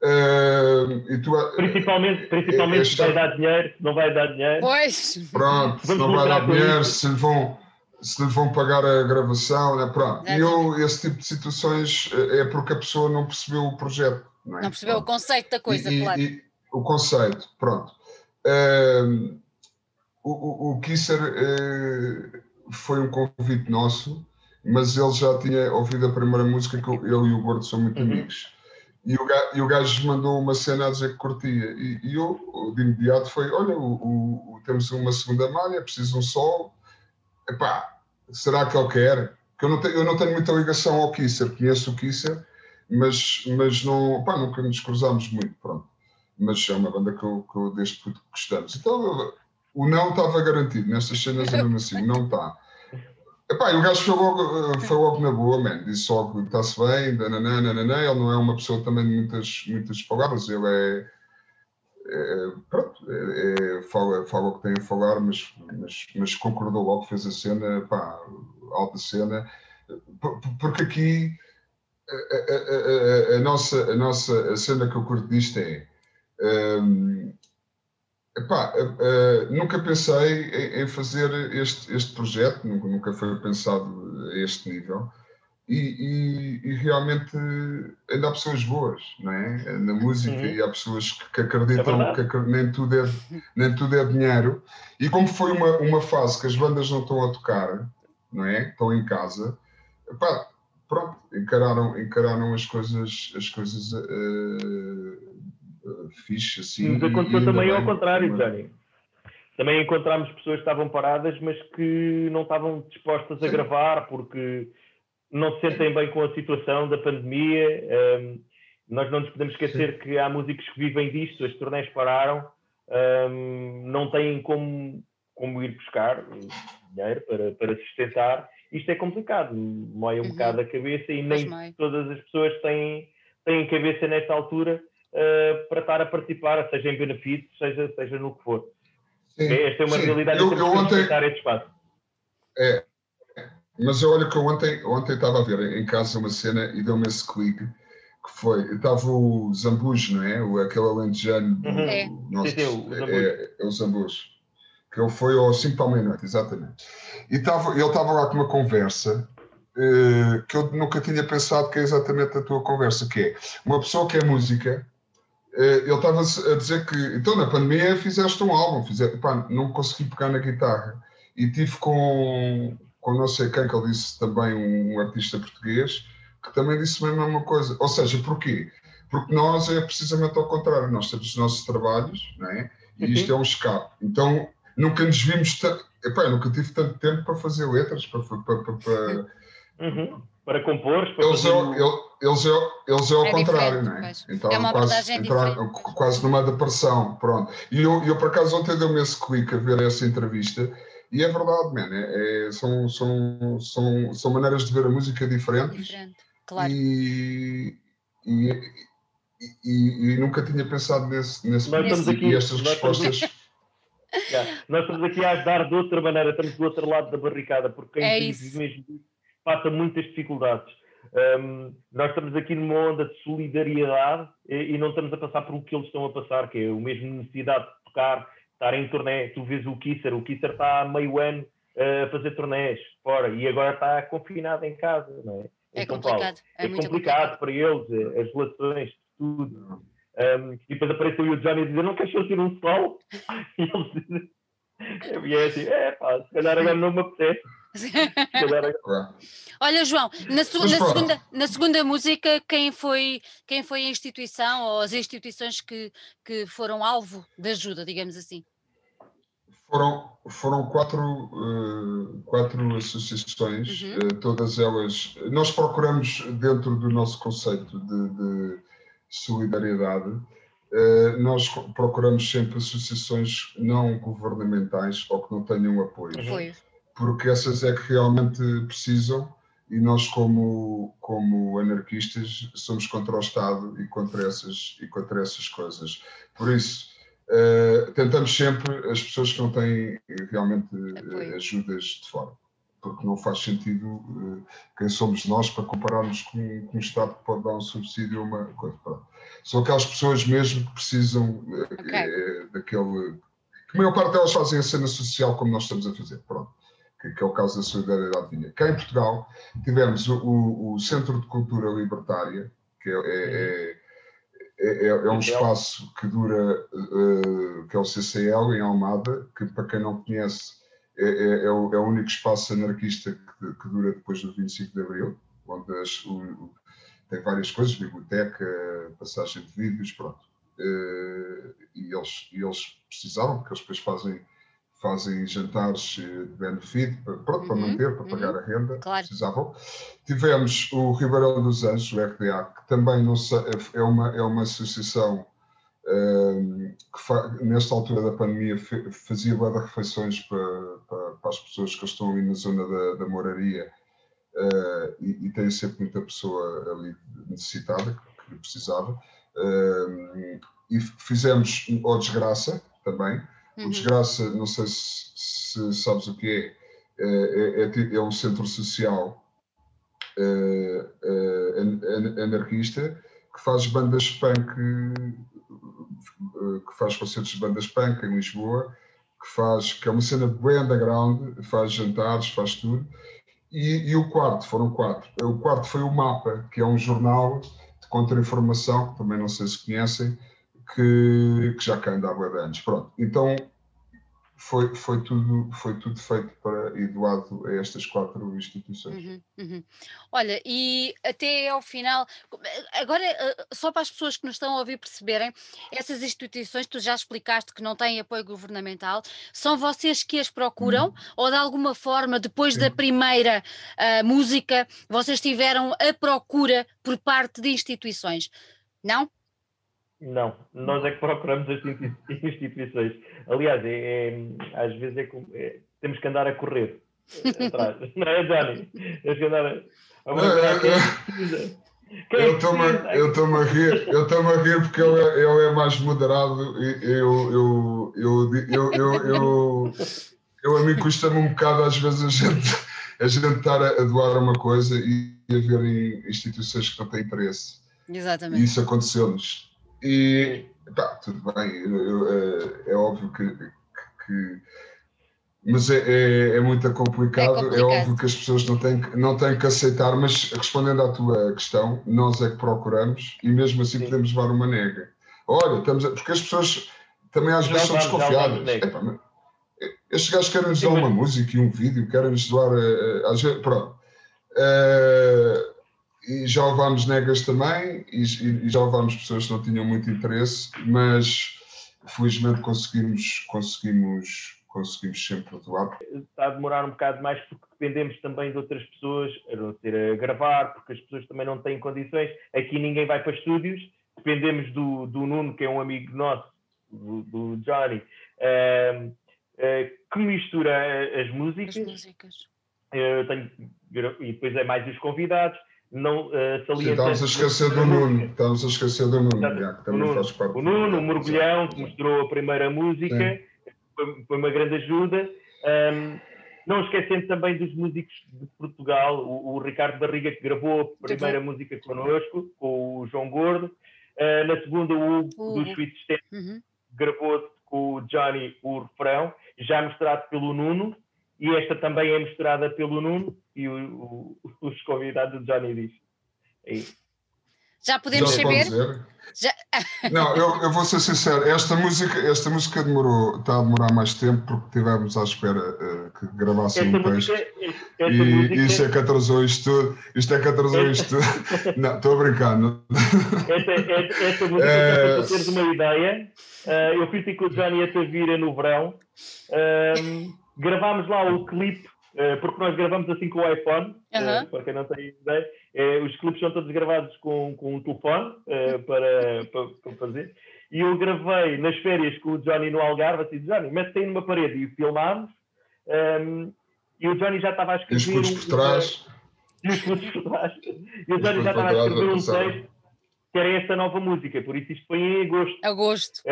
Uh, e tu, principalmente principalmente é, é se vai dar dinheiro, se não vai dar dinheiro. Pois. Pronto, se não vai dar dinheiro, se lhe vão se lhe vão pagar a gravação, né? pronto. E eu, esse tipo de situações é porque a pessoa não percebeu o projeto. Não, é? não percebeu pronto. o conceito da coisa, e, claro. E, o conceito, pronto. Uh, o, o, Kisser eh, foi um convite nosso, mas ele já tinha ouvido a primeira música, que ele e o Gordo são muito uhum. amigos. E o, gajo, e o gajo mandou uma cena a dizer que curtia. E, e eu, de imediato, foi: Olha, o, o, temos uma segunda malha, preciso de um sol. Epá, será que ele quer? Eu não, tenho, eu não tenho muita ligação ao Kisser, conheço o Kisser, mas, mas não, pá, nunca nos cruzamos muito. Pronto. Mas é uma banda que eu, que eu desde que gostamos. Então o não estava garantido nestas cenas é assim, não está. Epá, o gajo foi logo, eh, foi logo na boa, man. disse logo, está-se bem, nananã. ele não é uma pessoa também de muitas, muitas palavras, ele é, é pronto, é, fala, fala o que tem a falar, mas, mas, mas concordou logo, fez a cena, pá, alta cena, porque aqui a, a, a, a, nossa, a nossa a cena que eu curto disto é um, Epá, uh, nunca pensei em, em, fazer este, este projeto, nunca, nunca foi pensado a este nível. E, e, e, realmente ainda há pessoas boas não é? na música uhum. e há pessoas que, que acreditam é que nem tudo, é, nem tudo é dinheiro. E como foi uma, uma fase que as bandas não estão a tocar, não é? estão em casa, epá, pronto, encararam, encararam as coisas, as coisas uh, uh, fixe assim. Nos aconteceu também ao contrário, Johnny. Também encontramos pessoas que estavam paradas, mas que não estavam dispostas a gravar porque não se sentem bem com a situação da pandemia. Um, nós não nos podemos esquecer Sim. que há músicos que vivem disto, as turnés pararam, um, não têm como, como ir buscar dinheiro para, para sustentar isto é complicado, mói um uhum. bocado a cabeça e nem todas as pessoas têm, têm cabeça nesta altura uh, para estar a participar, seja em benefícios, seja, seja no que for. Sim, Esta é uma sim. realidade eu, que temos eu ontem... esse espaço. É, mas olha que eu ontem, ontem estava a ver em casa uma cena e deu-me esse clique que foi, estava o Zambujo, não é? O, aquele alentejano uhum. é. nosso, sim, sim, o é, é, é o Zambujo que ele foi ao 5 para a meia-noite, exatamente. E tava, ele estava lá com uma conversa uh, que eu nunca tinha pensado que é exatamente a tua conversa, que é uma pessoa que é música, uh, ele estava a dizer que, então na pandemia fizeste um álbum, fizeste, pá, não consegui pegar na guitarra, e tive com, com não sei quem, que ele disse também, um, um artista português, que também disse a mesma coisa. Ou seja, porquê? Porque nós é precisamente ao contrário, nós temos os nossos trabalhos, não é? E isto uhum. é um escape. Então, nunca nos vimos. Epá, nunca tive tanto tempo para fazer letras, para. para, para, para... (laughs) Uhum. para compor. Para eles, fazer... é, eles, é, eles é ao é contrário, não é? Então, é quase, entrar, quase numa depressão. Pronto. E eu, eu, por acaso, ontem deu-me esse clique a ver essa entrevista. E é verdade, man, é, é, são, são, são, são maneiras de ver a música diferentes. Diferente, claro. E, e, e, e, nunca tinha pensado nesse, nesse ponto. E estas respostas. (laughs) Yeah. Nós estamos aqui a ajudar de outra maneira, estamos do outro lado da barricada, porque quem é vive mesmo passa muitas dificuldades. Um, nós estamos aqui numa onda de solidariedade e, e, não estamos a passar por o que eles estão a passar, que é o mesmo necessidade de tocar, estar em turnê. Tu vês o Kisser, o Kisser está há meio ano uh, a fazer turnés fora e agora está confinado em casa, não é? é complicado. É, é complicado, complicado, para eles, eh, as relações, tudo. Um, e depois apareceu o Johnny a dizer: Não queres sentir um sol? (laughs) E ele dizem: é assim: É pá, se calhar agora não me apetece. (laughs) Olha, João, na, su na, segunda, na segunda música, quem foi, quem foi a instituição ou as instituições que, que foram alvo de ajuda, digamos assim? Foram, foram quatro, uh, quatro associações, uhum. uh, todas elas. Nós procuramos, dentro do nosso conceito de, de solidariedade, eh, nós procuramos sempre associações não governamentais ou que não tenham apoio. apoio. Porque essas é que realmente precisam e nós como, como anarquistas somos contra o Estado e contra essas, e contra essas coisas. Por isso, uh, tentamos sempre as pessoas que não têm realmente apoio. ajudas de fora porque não faz sentido uh, quem somos nós para compararmos com, com um Estado que pode dar um subsídio a uma coisa. Pronto. São aquelas pessoas mesmo que precisam uh, okay. daquele. Que a maior parte delas fazem a cena social como nós estamos a fazer. Pronto. Que, que é o caso da solidariedade vinha. Cá em Portugal tivemos o, o, o Centro de Cultura Libertária, que é, é, é, é, é um espaço que dura, uh, que é o CCL em Almada, que para quem não conhece é, é, é, o, é, o, único espaço anarquista que, que, dura depois do 25 de Abril, onde as, o, tem várias coisas, biblioteca, passagem de vídeos, pronto. Uh, e, eles, e eles precisavam, porque eles depois fazem, fazem jantares de benefício, pronto, uhum, para manter, para uhum, pagar a renda, claro. precisavam. Tivemos o Ribeirão dos Anjos, o RDA, que também não sei, é, uma, é uma associação que nesta altura da pandemia fazia boa de refeições para, para, para, as pessoas que estão ali na zona da, da moraria uh, e, e, tem sempre muita pessoa ali necessitada que, precisava. Uh, e fizemos o Desgraça também. Uhum. O Desgraça, não sei se, se, sabes o que é, é, é, é um centro social uh, anarquista que faz bandas punk que faz concertos de bandas punk em Lisboa, que faz, que é uma cena bem underground, faz jantares, faz tudo. E, e o quarto, foram quatro. O quarto foi o Mapa, que é um jornal de contra-informação, que também não sei se conhecem, que, que já cá anda há anos. Pronto, então foi, foi, tudo, foi tudo feito para e doado a estas quatro instituições. Uhum, uhum. Olha, e até ao final, agora eh, só para as pessoas que nos estão a ouvir perceberem, essas instituições, tu já explicaste que não têm apoio governamental, são vocês que as procuram uhum. ou de alguma forma, depois Sim. da primeira uh, música, vocês tiveram a procura por parte de instituições? Não? Não, nós é que procuramos as (laughs) instituições. Aliás, é, é às vezes é, é, temos que andar a correr (laughs) atrás. Não é, Johnny? Temos que andar a. eu estou-me a rir, eu estou a rir porque ele é, ele é mais moderado e eu, eu, eu, eu, eu, eu, eu a mim custa-me um bocado às vezes a gente, a gente estar a doar uma coisa e a ver em instituições que não têm interesse. Exatamente. E isso aconteceu-nos e pá, tudo bem, eu, eu, é, é, óbvio que, que, que mas é, é, é, muito complicado. é, complicado. é óbvio que as pessoas não têm, não têm que aceitar, mas respondendo à tua questão, nós é que procuramos e mesmo assim Sim. podemos levar uma nega. Olha, estamos a, porque as pessoas também às vezes são desconfiadas. estes gajos querem-nos dar uma música e um vídeo, querem-nos doar. Às vezes, pronto. Uh, e já levámos negas também, e, e, já levámos pessoas que não tinham muito interesse, mas felizmente conseguimos, conseguimos, conseguimos sempre doar. Está a demorar um bocado mais porque dependemos também de outras pessoas, a não ser a gravar, porque as pessoas também não têm condições. Aqui ninguém vai para estúdios, dependemos do, do Nuno, que é um amigo nosso, do, do Johnny, uh, uh, que mistura as músicas. As músicas. Uh, tenho, e depois é mais os convidados não uh, salienta... Estamos a esquecer do Nuno, estamos a esquecer do Nuno, já, que também o Nuno, faz parte. O Nuno, o Mergulhão, que mostrou a primeira música, foi, foi, uma grande ajuda. Um, não esquecendo também dos músicos de Portugal, o, o, Ricardo Barriga, que gravou a primeira música connosco, com o João Gordo. Uh, na segunda, o Hugo, uhum. do Sweet Step, uhum. gravou com o Johnny o refrão, já mostrado pelo Nuno e esta também é misturada pelo Nuno e o, o, os convidados do Johnny diz. É Já podemos Já saber? Já... (laughs) Não, eu, eu, vou ser sincero, esta música, esta música demorou, está a demorar mais tempo porque tivemos à espera uh, que gravassem um texto. e música... isso é que atrasou isto tudo. Isto é que atrasou isto tudo. (laughs) Não, estou a brincar. Não. Esta, esta, esta música, é... para teres uma ideia, uh, eu fiz com o Johnny esta vira no verão. Uh, gravámos lá o clipe, uh, porque nós gravamos assim com o iPhone, uh, para quem não tem ideia. Uh, os clipes são todos gravados com, com um telefone (laughs) para, para, para, fazer. E eu gravei nas férias com o Johnny no Algarve, assim, Johnny, mete-te aí numa parede e filmámos. Um, ehm, e o Johnny já estava a escrever. E os por trás. e os por trás. (laughs) E o Johnny já estava a escrever um texto que era esta nova música, por isso isto foi em agosto. Agosto.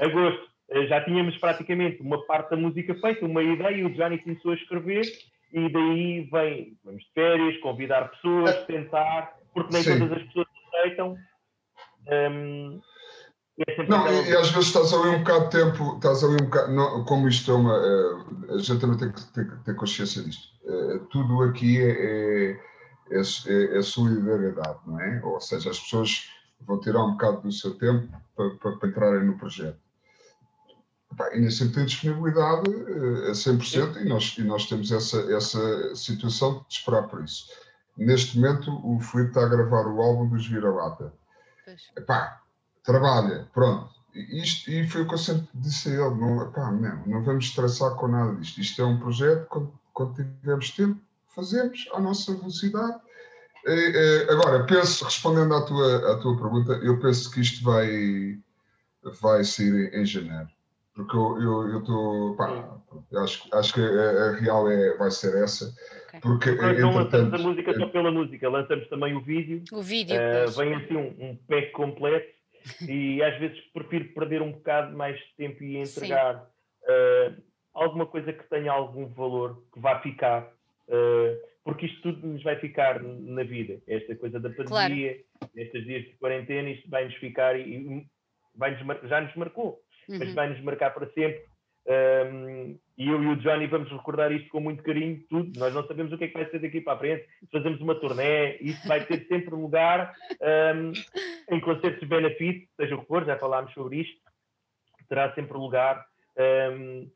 agosto. Eh, já tínhamos praticamente uma parte da música feita, uma ideia, e o Johnny começou a escrever, e daí vem, vamos de férias, convidar pessoas, tentar, porque nem Sim. todas as pessoas aceitam. Um, é não, e, e, às vezes estás ali um bocado de tempo, estás ali um bocado, não, como isto é uma, é, a gente também tem que ter, ter consciência disto. É, tudo aqui é, é, é, é, solidariedade, não é? Ou seja, as pessoas vão tirar um bocado do seu tempo para, para, para entrarem no projeto. E nem sempre tem disponibilidade a 100% e nós, e nós temos essa, essa situação de esperar por isso. Neste momento, o Filipe está a gravar o álbum dos Vira-Lata. Epá, trabalha, pronto. Isto, e foi o que eu sempre disse a ele: não, epá, não, não vamos estressar com nada disto. Isto é um projeto, quando, quando tivermos tempo, fazemos à nossa velocidade. agora, penso, respondendo à tua, à tua pergunta, eu penso que isto vai, vai sair em janeiro porque eu estou. Eu, acho, acho que a, a, real é, vai ser essa. Okay. Porque, Nós não lançamos a música só pela música, lançamos também o vídeo. O vídeo. Uh, vem assim um, um pack completo (laughs) e às vezes prefiro perder um bocado mais de tempo e entregar uh, alguma coisa que tenha algum valor, que vá ficar. Uh, porque isto tudo nos vai ficar na vida. Esta coisa da pandemia, claro. estes dias de quarentena, isto vai nos ficar e, vai -nos já nos marcou, uhum. mas vai nos marcar para sempre. Um, e eu e o Johnny vamos recordar isto com muito carinho, tudo. Nós não sabemos o que é que vai ser daqui para a frente. Se fazemos uma turnê, isso vai ter (laughs) sempre lugar um, em concertos de benefício, seja o que for, já falámos sobre isto, terá sempre lugar. Um,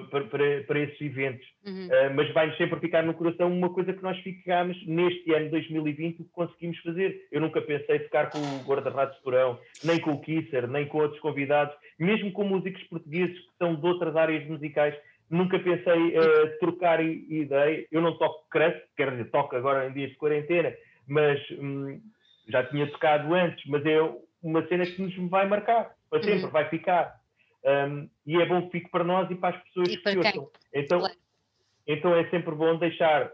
para, para, para esses eventos. Uhum. Uh, mas vai-nos sempre ficar no coração uma coisa que nós ficámos neste ano 2020 que conseguimos fazer. Eu nunca pensei tocar com o Guarda-Ratos de Porão, nem com o Kisser, nem com outros convidados, mesmo com músicos portugueses que são de outras áreas musicais. Nunca pensei uh, trocar ideia. Eu não toco crust, quer dizer, toco agora em dias de quarentena, mas hum, já tinha tocado antes, mas é uma cena que nos vai marcar para sempre, uhum. vai ficar. Um, e é bom que fique para nós e para as pessoas e que ouçam. Então, claro. então é sempre bom deixar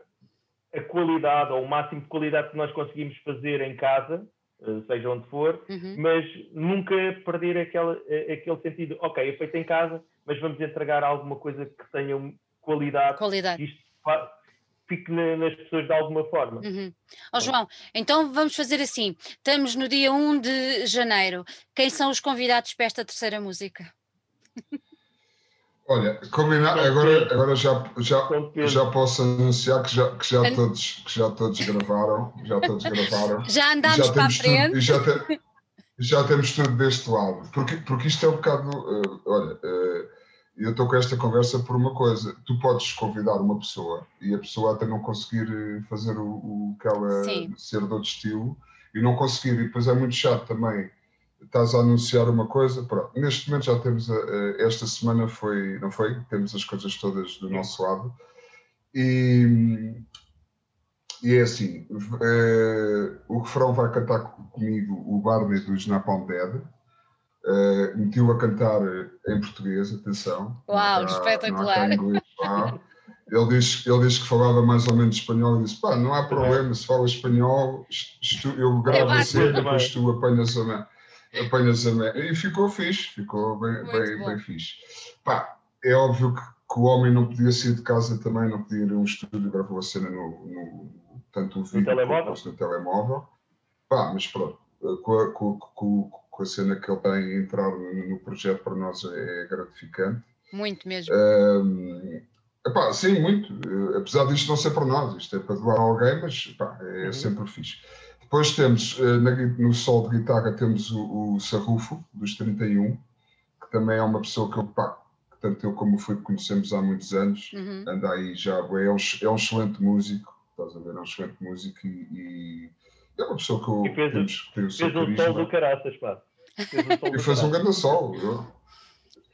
a qualidade ou o máximo de qualidade que nós conseguimos fazer em casa, eh, seja onde for, uhum. mas nunca perder aquele, eh, aquele sentido, ok, é feito em casa, mas vamos entregar alguma coisa que tenha qualidade. Qualidade. Isto fique nas pessoas de alguma forma. Uhum. Oh, João, então vamos fazer assim: estamos no dia 1 de janeiro. Quem são os convidados para esta terceira música? Olha, combinar, agora, agora já, já, já posso anunciar que já, que, já todos, que já todos gravaram. Já todos gravaram. (laughs) Já andámos já para a frente. Tudo, e já, te, já temos tudo deste lado. Porque, porque isto é um bocado. Uh, olha, uh, eu estou com esta conversa por uma coisa. Tu podes convidar uma pessoa e a pessoa até não conseguir eh, fazer o, o que ela Sim. ser de outro estilo e não conseguir. E depois é muito chato também estás a anunciar uma coisa. Pronto, neste momento já temos, a, a, esta semana foi, não foi? Temos as coisas todas do nosso lado. E, e é assim: é, o refrão vai cantar comigo o Barney dos Napalm Dead. Uh, Meti-o a cantar em português, atenção. Uau, espetacular! Ele diz, ele diz que falava mais ou menos espanhol e disse: pá, não há problema, se fala espanhol, eu gravo a cena, depois tu apanhas a apenas a E ficou fixe, ficou bem, bem, bem fixe. Pá, é óbvio que, que, o homem não podia sair de casa também, não podia ir a um estúdio, gravou a cena no, no tanto o vídeo telemóvel. no telemóvel. Pá, mas pronto, com a, com, com, com a cena que ele tem a entrar no, no projeto para nós é, é gratificante. Muito mesmo. Um, epá, sim, muito. Apesar disto não ser para nós, isto é para doar alguém, mas epá, é uhum. sempre fixe. Depois temos, eh, no sol de guitarra, temos o, o Sarrufo, dos 31, que também é uma pessoa que eu, pá, tanto eu como o Filipe conhecemos há muitos anos, uhum. anda aí já, é um, é um excelente músico, estás a ver, é um excelente músico e, e é uma pessoa que eu e fez, temos, tem o seu fez um sol do caraças, pá. Um e fez um grande sol, eu,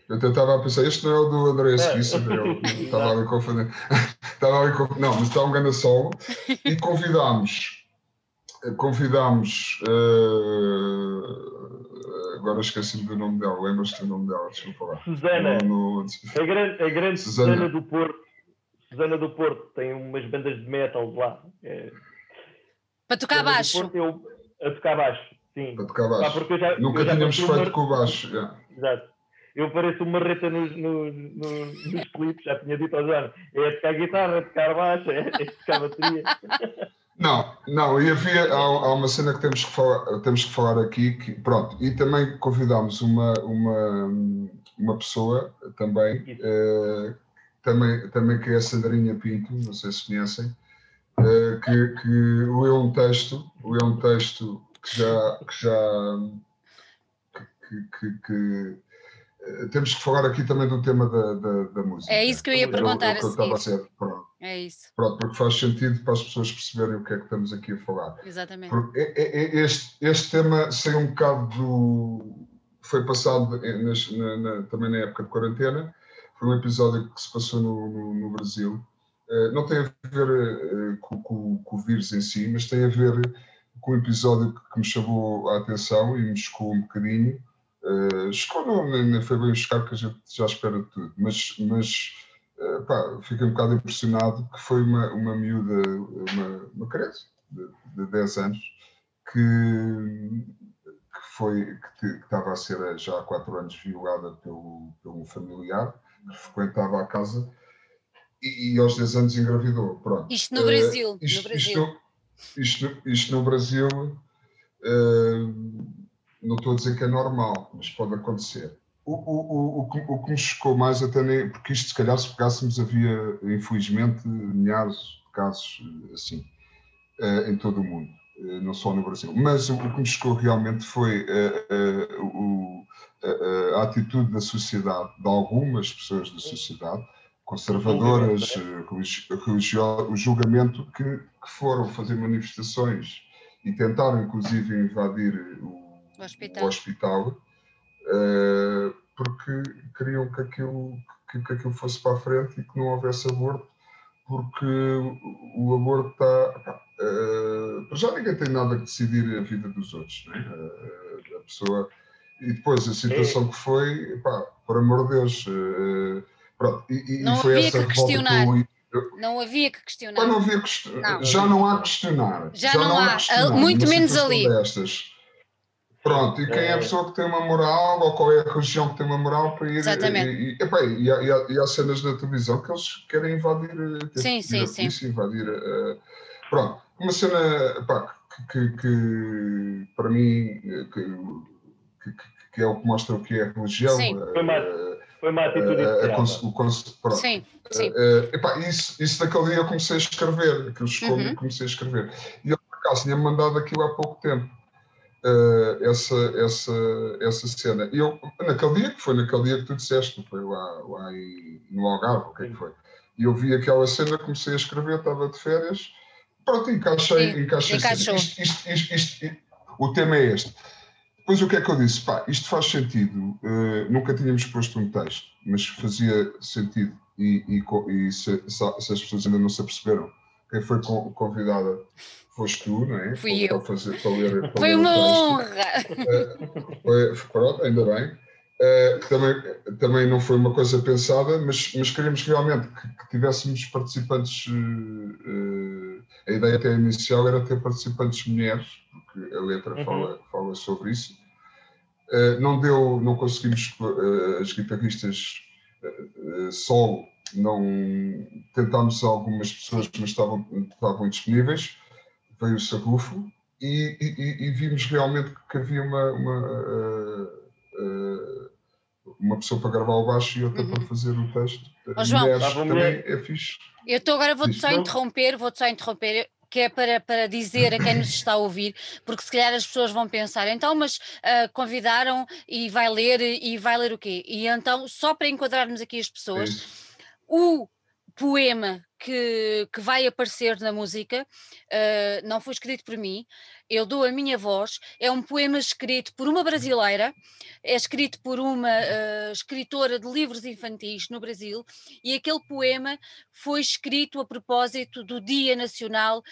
eu até estava a pensar, este não é o do André Esquissa, é. eu (laughs) estava ali confundindo. (laughs) estava ali Não, mas está um grande solo e convidámos convidámos. Uh, agora esqueci-me do nome dela, lembras-te do nome dela? Deixa-me falar. Susana. No, no... A, grande, a grande Susana. Susana. do Porto. Susana do Porto tem umas bandas de metal lá. É... Para tocar Susana baixo. Porto, eu, a tocar baixo, sim. Para tocar baixo. Ah, já, Nunca tínhamos feito uma... com o baixo. Yeah. Exato. Eu pareço uma reta nos, nos, nos, nos clipes, já tinha dito ao João. É tocar guitarra, é tocar baixo, é, é tocar bateria. (laughs) Não, não, e havia, há, há, uma cena que temos que falar, temos que falar aqui, que, pronto, e também convidámos uma, uma, uma pessoa também, uh, também, também que é a Sandrinha Pinto, não sei se conhecem, uh, que, que leu um texto, leu um texto que já, que já que, que, que eh, temos que falar aqui também do tema da, da, da música. É isso que eu ia perguntar é eu, eu a ser, pronto. É isso. Pronto, porque faz sentido para as pessoas perceberem o que é que estamos aqui a falar. Exatamente. Porque este, este tema saiu um bocado do. Foi passado nas, na, na, também na época de quarentena. Foi um episódio que se passou no, no, no Brasil. Uh, não tem a ver uh, com, com, com, o vírus em si, mas tem a ver com um episódio que, me chamou a atenção e me chocou um bocadinho Uh, chegou, não, nem foi bem buscar, que a gente já espera de tudo, mas, mas pá, fiquei um bocado impressionado que foi uma, uma miúda, uma, uma criança de, de 10 anos, que, que foi, que, estava a ser já há 4 anos violada pelo, pelo familiar, que frequentava a casa, e, e aos 10 anos engravidou. Pronto. Isto no Brasil. Uh, isto, no Brasil. Isto, isto, isto, no Brasil. Uh, não estou a dizer que é normal, mas pode acontecer. O, o, o, o, que, o que me chocou mais até nem, porque isto se calhar se pegássemos havia infelizmente milhares de casos assim uh, em todo o mundo, uh, não só no Brasil. Mas o, que me chocou realmente foi a, a, atitude da sociedade, de algumas pessoas da sociedade, conservadoras, religiosas, o julgamento que, que foram fazer manifestações e tentaram inclusive invadir o, o hospital, o hospital uh, porque queriam que aquilo, que, que, aquilo fosse para a frente e que não houvesse aborto, porque o aborto está. Uh, já ninguém tem nada que decidir a vida dos outros, né? Uh, a pessoa. E depois a situação é. que foi, pá, por amor de Deus. Uh, pronto, e, não e foi havia essa que questionar. Não havia que questionar. Não havia que, não. Já não há questionar. Já, já não, não, há, há muito menos ali. Destas. Pronto, e quem é a é. pessoa que tem uma moral, ou qual é a religião que tem uma moral para ir. Exatamente. E, e, epá, e, há, e, há, e há cenas na televisão que eles querem invadir. Eh, sim, sim, a polícia, sim. invadir. Uh, pronto, uma cena epá, que, que, que, para mim que, que, é o que mostra o que é a religião. Sim. Uh, foi uma, foi uma atitude uh, uh, Sim, sim. Uh, epá, isso, isso daquele dia eu comecei a escrever, aquilo chegou uhum. comecei a escrever. E ele, por acaso, tinha-me mandado aquilo há pouco tempo uh, essa, essa, essa cena. E eu, naquele dia, que foi naquele dia que tu disseste, foi lá, lá em, no Algarve, o que é que foi? E eu vi aquela cena, comecei a escrever, estava de férias, pronto, encaixei, Sim, encaixei. Isto, isto, isto, isto, o tema é este. Depois o que é que eu disse? Pá, isto faz sentido. Uh, nunca tínhamos posto um texto, mas fazia sentido. E, e, e se, se, as pessoas ainda não se aperceberam, quem foi convidada foste tu, não é? Fui para, eu. Fazer, para ler, para foi ler uma honra! Uh, foi, pronto, ainda bem. Uh, também, também não foi uma coisa pensada, mas, mas queríamos realmente que, que tivéssemos participantes. Uh, a ideia até inicial era ter participantes mulheres, porque a letra uhum. fala, fala sobre isso. não deu, não conseguimos as guitarristas solo, não tentámos algumas pessoas, mas estavam, estavam disponíveis veio o Sarrufo e, e, e, vimos realmente que havia uma, uma, uh, uh, uma pessoa para gravar o baixo e outra uhum. para fazer o texto. Oh, João, Mulheres, também é fixe. Eu estou agora, vou-te só interromper, vou-te só interromper que é para, para dizer a quem nos está a ouvir, porque se calhar as pessoas vão pensar, então, mas uh, convidaram e vai ler e vai ler o quê? E então, só para enquadrarmos aqui as pessoas, é o poema que, que vai aparecer na música uh, não foi escrito por mim, eu dou a minha voz. É um poema escrito por uma brasileira, é escrito por uma uh, escritora de livros infantis no Brasil, e aquele poema foi escrito a propósito do Dia Nacional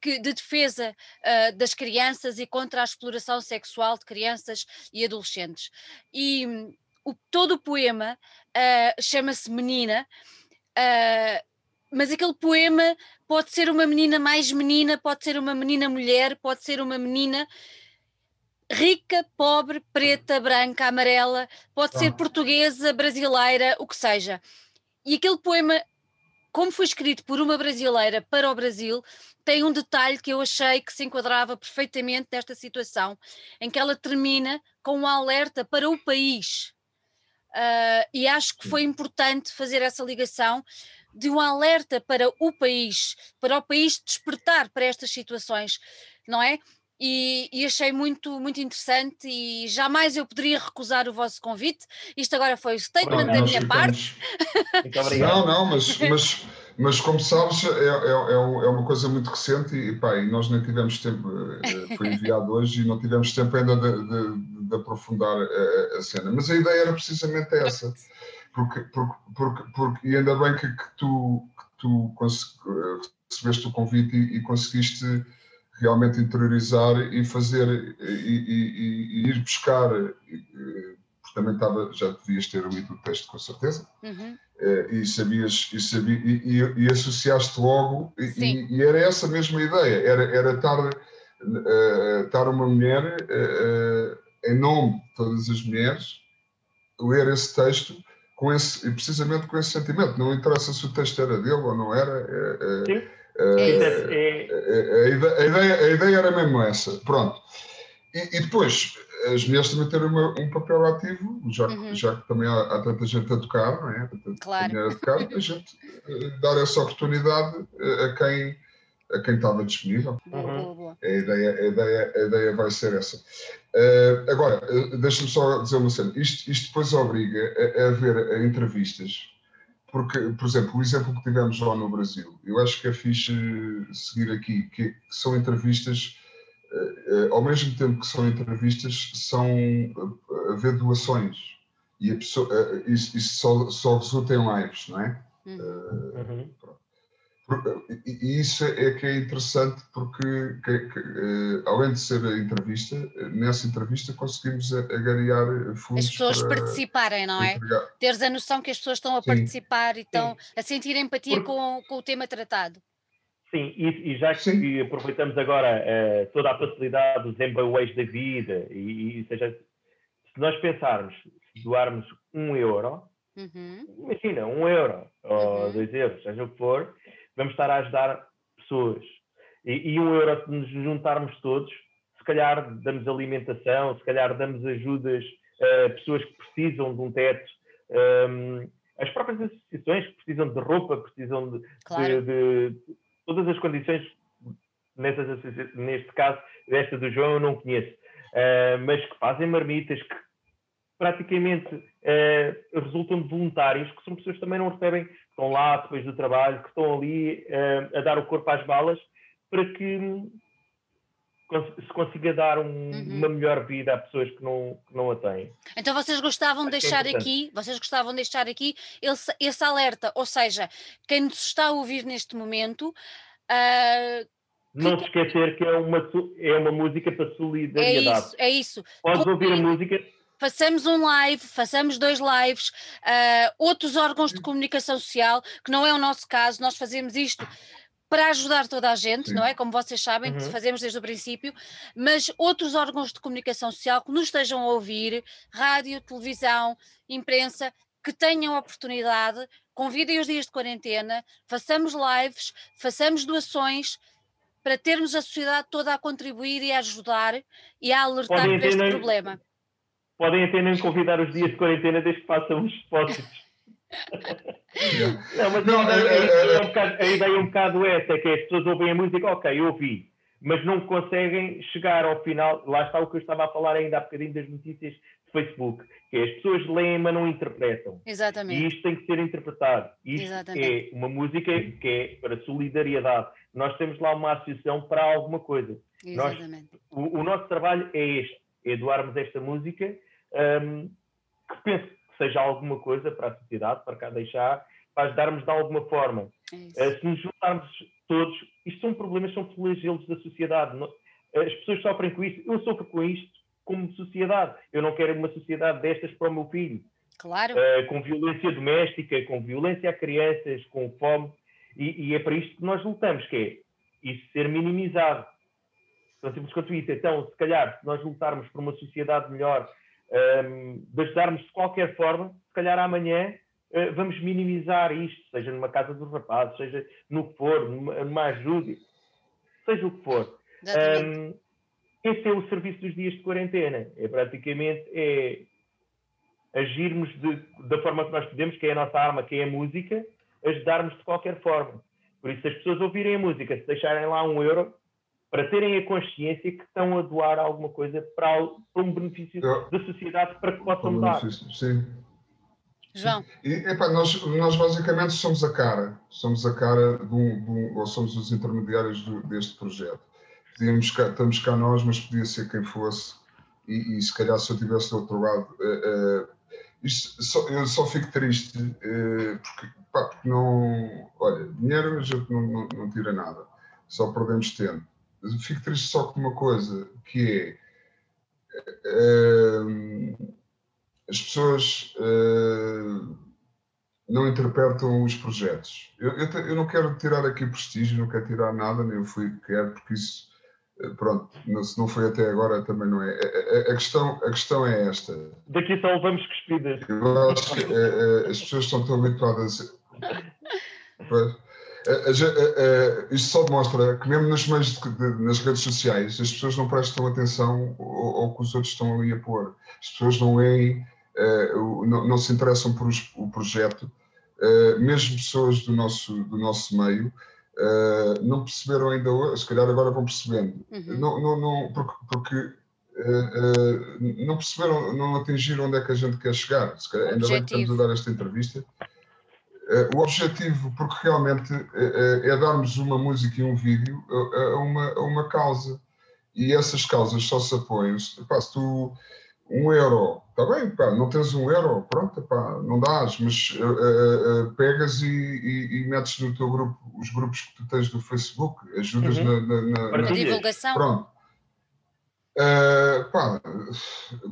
que, de defesa uh, das crianças e contra a exploração sexual de crianças e adolescentes. E um, o, todo o poema chama-se Menina. Uh, mas aquele poema pode ser uma menina mais menina, pode ser uma menina mulher, pode ser uma menina rica, pobre, preta, branca, amarela, pode ser portuguesa, brasileira, o que seja. E aquele poema, como foi escrito por uma brasileira para o Brasil, tem um detalhe que eu achei que se enquadrava perfeitamente nesta situação, em que ela termina com um alerta para o país. Uh, e acho que foi importante fazer essa ligação de um alerta para o país, para o país despertar para estas situações, não é? E, e, achei muito, muito interessante e jamais eu poderia recusar o vosso convite. Isto agora foi o statement da minha parte. (laughs) Não, não, mas, mas, mas como sabes, é, é, é, é uma coisa muito recente e, pá, e nós nem tivemos tempo, eh, foi enviado hoje e não tivemos tempo ainda de, de, de aprofundar a, a, cena. Mas a ideia era precisamente essa porque, porque, porque, porque e ainda bem que, que tu, que tu recebeste o convite e, e, conseguiste realmente interiorizar e fazer e, e, e ir buscar, porque também estava, já devias ter lido o texto com certeza, uhum. Eh, e sabias, e, sabia, e, associaste logo, e, e, era essa mesma ideia, era, era estar, uh, estar uma mulher uh, em nome de todas as mulheres, ler esse texto com esse, precisamente com esse sentimento. Não interessa se o texto era dele ou não era. É, é, é, a, ideia, a ideia era mesmo essa. Pronto. E, e depois, as mulheres também terem uma, um papel ativo, já, uhum. já que também há, há, tanta gente a tocar, não é? Tanta claro. a tocar, a gente dar essa oportunidade a quem, a quem estava disponível. Uhum. A, ideia, a, ideia, a ideia vai ser essa. Uh, agora, deixa-me só dizer uma cena. Isto, isto depois obriga a, a haver entrevistas porque, por exemplo, o exemplo que tivemos lá no Brasil, eu acho que é fixe seguir aqui, que, que são entrevistas, uh, uh, ao mesmo tempo que são entrevistas, são uh, haver doações. E a pessoa, isso, isso só, só resulta em lives, não é? Uhum. uhum. E isso é que é interessante porque, que, que, uh, além de ser a entrevista, nessa entrevista conseguimos agariar fundos. As pessoas para participarem, não é? Entregar. Teres a noção que as pessoas estão a Sim. participar e estão Sim. a sentir empatia porque... com, com o tema tratado. Sim, e, e já que Sim. aproveitamos agora uh, toda a facilidade dos MBWays da vida, e, e seja, se nós pensarmos, se doarmos um euro, uhum. imagina, um euro ou uhum. dois euros, seja o que for, vamos estar a ajudar pessoas. E, e um euro, se nos juntarmos todos, se calhar damos alimentação, se calhar damos ajudas a pessoas que precisam de um teto, um, as próprias associações que precisam de roupa, precisam de, claro. de, de todas as condições, nessas neste caso, desta do João eu não conheço, uh, mas que fazem marmitas, que praticamente uh, resultam de voluntários, que são pessoas que também não recebem estão lá depois do trabalho, que estão ali uh, a dar o corpo às balas para que se consiga dar um, uhum. uma melhor vida a pessoas que não, que não a têm. Então vocês gostavam de é deixar é aqui, vocês gostavam de deixar aqui esse, esse, alerta, ou seja, quem nos está a ouvir neste momento. Uh, não se esquecer que é uma, é uma música para solidariedade. É isso, é isso. Podes ouvir a música, façamos um live, façamos dois lives, uh, outros órgãos de comunicação social, que não é o nosso caso, nós fazemos isto para ajudar toda a gente, Sim. não é? Como vocês sabem, uhum. fazemos desde o princípio, mas outros órgãos de comunicação social que nos estejam a ouvir, rádio, televisão, imprensa, que tenham oportunidade, convidem os dias de quarentena, façamos lives, façamos doações para termos a sociedade toda a contribuir e a ajudar e a alertar para este problema podem até nem convidar os dias de quarentena desde que façam os depósitos. não, mas não, a, ideia, é, é um bocado, a ideia é um bocado essa, é que as pessoas ouvem a música, ok, eu ouvi, mas não conseguem chegar ao final, lá está o que eu estava a falar ainda há bocadinho das notícias de Facebook, que é as pessoas leem, mas não interpretam. Exatamente. E isto tem que ser interpretado. Isto Exatamente. é uma música que é para solidariedade. Nós temos lá uma associação para alguma coisa. Exatamente. Nós, o, o nosso trabalho é este é doarmos esta música, um, que penso que seja alguma coisa para a sociedade, para cá deixar, para ajudarmos de alguma forma. Uh, se nos juntarmos todos, isto são problemas, são flagelos da sociedade. As pessoas sofrem com isto, eu sofro com isto como sociedade. Eu não quero uma sociedade destas para o meu filho. Claro. Uh, com violência doméstica, com violência a crianças, com fome. E, e, é para isto que nós lutamos, que é isso ser minimizado. Tão simples quanto isso. Então, se calhar, se nós lutarmos por uma sociedade melhor, um, de ajudarmos de qualquer forma, se calhar amanhã uh, vamos minimizar isto, seja numa casa dos rapazes, seja no que for, numa, numa ajuda, seja o que for. Um, esse é o serviço dos dias de quarentena. É praticamente é agirmos de, da forma que nós podemos, que é a nossa arma, que é a música, ajudarmos de qualquer forma. Por isso, se as pessoas ouvirem a música, se deixarem lá um euro, para terem a consciência que estão a doar alguma coisa para, para um benefício da sociedade para que possam mudar. Sim. João. E, epá, nós, nós basicamente somos a cara, somos a cara de um, de um ou somos os intermediários do, deste projeto. Podíamos cá, estamos cá nós, mas podia ser quem fosse, e, e se calhar se eu estivesse do outro lado. Uh, uh, isto, só, eu só fico triste uh, porque, pá, porque não. Olha, dinheiro a gente não, não, não tira nada, só perdemos tempo fico triste só com uma coisa, que é uh, as pessoas uh, não interpretam os projetos. Eu, eu, eu, não quero tirar aqui prestígio, não quero tirar nada, nem eu fui quero, porque isso, eh, pronto, se não foi até agora, também não é. A, a, a questão, a questão é esta. Daqui só levamos cuspidas. Eu acho que uh, as pessoas estão tão habituadas. (laughs) isto só demonstra que mesmo nos meios de, de, nas redes sociais as pessoas não prestam atenção ao, ao, que os outros estão ali a pôr. As pessoas não leem, uh, não, não, se interessam por os, o projeto. Uh, mesmo pessoas do nosso, do nosso meio uh, não perceberam ainda, se calhar agora vão percebendo. Uhum. Não, não, não, porque, porque não perceberam, não atingiram onde é que a gente quer chegar. Se calhar, ainda bem que estamos a dar esta entrevista o objetivo, porque realmente eh, eh, é darmos uma música e um vídeo a uma, a uma causa. E essas causas só se apoiam. Pá, se tu. Um euro, está bem, pá, não tens um euro, pronto, pá, não dás, mas uh, uh, pegas e, e, e, metes no teu grupo, os grupos que tu tens do Facebook, ajudas uhum. na, na, na, na divulgação. Pronto, Uh, pá,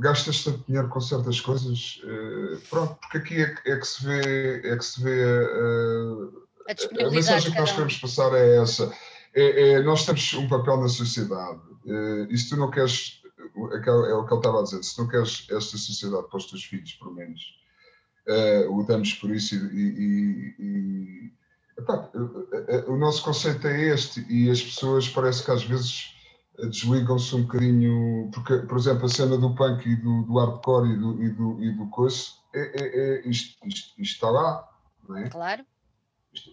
gastas tanto dinheiro com certas coisas, uh, pronto, porque aqui é, é, que se vê, é que se vê uh, a, a, mensagem que nós queremos passar é essa. É, é, nós temos um papel na sociedade. Uh, e se tu não queres, é, é o que ele estava a dizer, se não queres esta sociedade para os teus filhos, pelo menos, uh, lutamos por isso e, e, e epá, o nosso conceito é este e as pessoas parece que às vezes desligam-se um bocadinho, porque, por exemplo, a cena do punk e do, do hardcore e do, e do, e do coice, é, é, é isto, isto, isto, está lá, não é? Claro.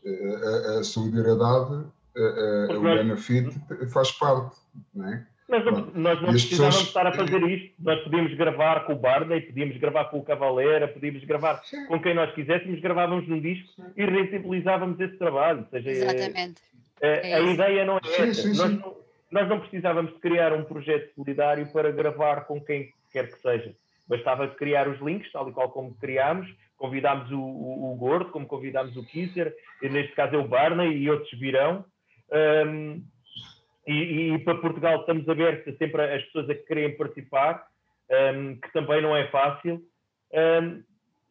A, a, solidariedade, a, a, o benefit faz parte, não é? Mas nós não precisávamos pessoas... estar a fazer isto. Nós podíamos gravar com o Barney, podíamos gravar com o Cavaleira, podíamos gravar Sim. com quem nós quiséssemos, gravávamos num disco sim. e rentabilizávamos esse trabalho. Ou seja, Exatamente. É, é a ideia não é sim, essa. Nós não, nós não precisávamos de criar um projeto solidário para gravar com quem quer que seja. Bastava criar os links, tal e qual como criámos, convidámos o, o, o Gordo, como convidámos o Kisser, neste caso é o Barney e outros virão. Um, e, e, para Portugal estamos abertos sempre às pessoas a que querem participar, um, que também não é fácil. Um,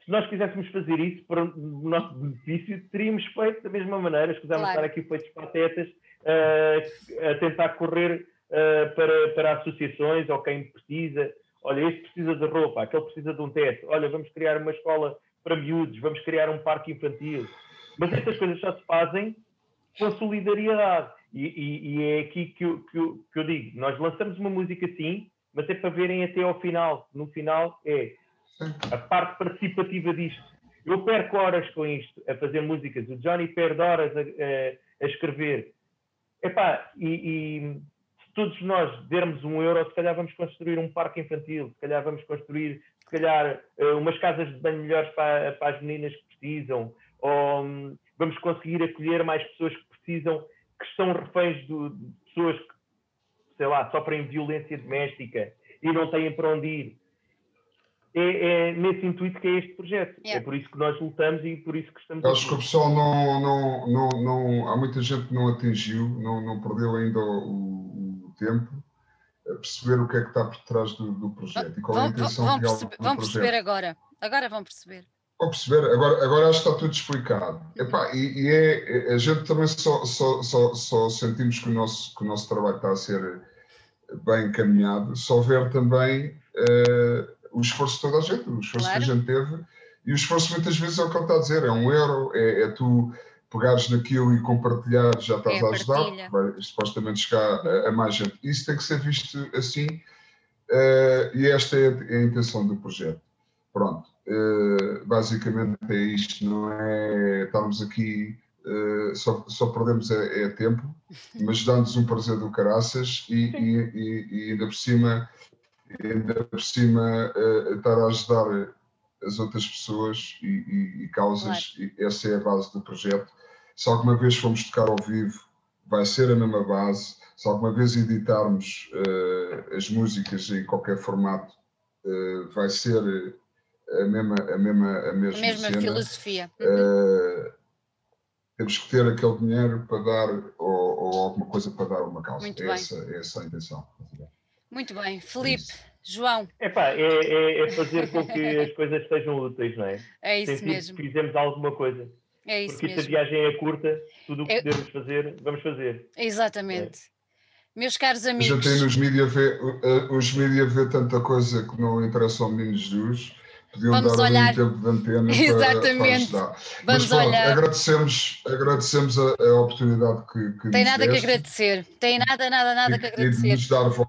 se nós quiséssemos fazer isso para o nosso benefício, teríamos feito da mesma maneira, escusamos claro. estar aqui feitos patetas, a tentar correr uh, para, para associações ou quem precisa. Olha, este precisa de roupa, aquele precisa de um teto. Olha, vamos criar uma escola para miúdos, vamos criar um parque infantil. Mas estas coisas só se fazem com solidariedade. E, e, e é aqui que eu, que, eu, que eu digo: nós lançamos uma música assim, mas é para verem até ao final. No final é a parte participativa disto. Eu perco horas com isto, a fazer músicas. O Johnny perde horas a, a, a escrever. Epá, e, e se todos nós dermos um euro, se calhar vamos construir um parque infantil, se calhar vamos construir, se calhar, eh, umas casas de banho melhores para, para as meninas que precisam, ou um, vamos conseguir acolher mais pessoas que precisam, que são reféns de, de pessoas que, sei lá, sofrem violência doméstica e não têm para onde ir é, é, nesse intuito que é este projeto. Yeah. É por isso que nós lutamos e por isso que estamos. Acho aqui. que o pessoal não, não, não, não. Há muita gente que não atingiu, não, não perdeu ainda o, o tempo a perceber o que é que está por trás do, do projeto e qual vão, é a intenção vão real perceber, Vão projeto. perceber agora. Agora vão perceber. Vão perceber, agora, agora acho que está tudo explicado. Epá, e, e é, a gente também só, só, só, só sentimos que o, nosso, que o nosso trabalho está a ser bem encaminhado, só ver também. Uh, o esforço de toda a gente, o esforço claro. que a gente teve. E o esforço muitas vezes é o que ele está a dizer, é um euro, é, é tu pegares naquilo e compartilhar, já estás é a ajudar, vai supostamente chegar a, a, mais gente. Isso tem que ser visto assim, uh, e esta é a, é a, intenção do projeto. Pronto, uh, basicamente é isto, não é estarmos aqui, uh, só, só perdemos é, é tempo, (laughs) mas dá-nos um prazer do caraças e, e, e, e ainda por cima ainda por cima uh, estar a ajudar as outras pessoas e, e, e causas, claro. e essa é a base do projeto. Se alguma vez formos tocar ao vivo, vai ser a mesma base. Se alguma vez editarmos uh, as músicas em qualquer formato, uh, vai ser a mesma, a mesma, a mesma, a mesma filosofia. Uhum. temos que ter aquele dinheiro para dar, ou, ou, alguma coisa para dar uma causa. Muito é, essa, é essa a intenção. Muito bem. Felipe, João. Epá, é, é, é fazer com que as coisas sejam úteis, não é? É isso Sentir mesmo. Que fizemos alguma coisa. É isso Porque mesmo. se a viagem é curta, tudo o que é... podemos fazer, vamos fazer. Exatamente. É. Meus caros amigos. Já tem nos mídias ver, os mídia vê tanta coisa que não interessa ao menino Jesus podiam Vamos dar olhar. um tempo de antena (laughs) para, Exatamente. para ajudar. Vamos Mas pronto, olhar. agradecemos, agradecemos a, a oportunidade que, que Tem nada que deste agradecer. Tem nada, nada, nada e, que e de agradecer. nos dar voz,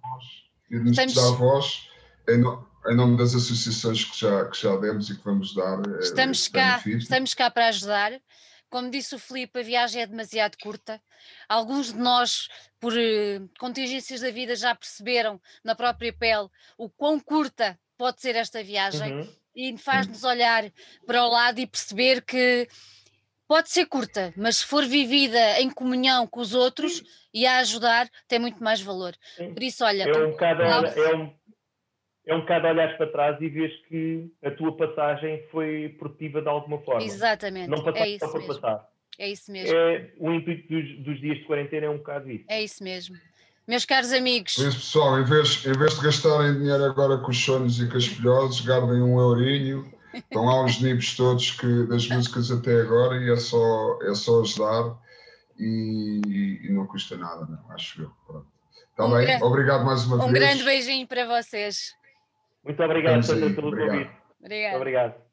e de nos Estamos- dar voz em, no- em nome das associações que já, que já demos e que vamos dar. eh, Estamos cá, estamos cá para ajudar. Como disse o Filipe, a viagem é demasiado curta. Alguns de nós, por eh, contingências da vida, já perceberam na própria pele o quão curta pode ser esta viagem Uhum. e faz-nos olhar para o lado e perceber que pode ser curta, mas se for vivida em comunhão com os outros e a ajudar, tem muito mais valor. Sim. Por isso, olha, É um bocado, é um, é um bocado olhares para trás e vês que a tua passagem foi produtiva de alguma forma. exatamente, Não é passaste isso só por mesmo. passar. É isso mesmo, É, o intuito dos, dos dias de quarentena é um bocado isso. é isso mesmo. Meus caros amigos, Por isso, pessoal, em vez, em vez de gastarem dinheiro agora com os sonhos e com as pilhoses, guardem um eurinho, estão lá os nibs todos que, das músicas até agora e é só, é só ajudar e, e não custa nada, não, acho eu. Pronto. Está Um bem? grande- Obrigado mais uma um vez. grande beijinho para vocês. Muito obrigado, Sandra, pelo obrigado. convite. Muito Obrigada. obrigado.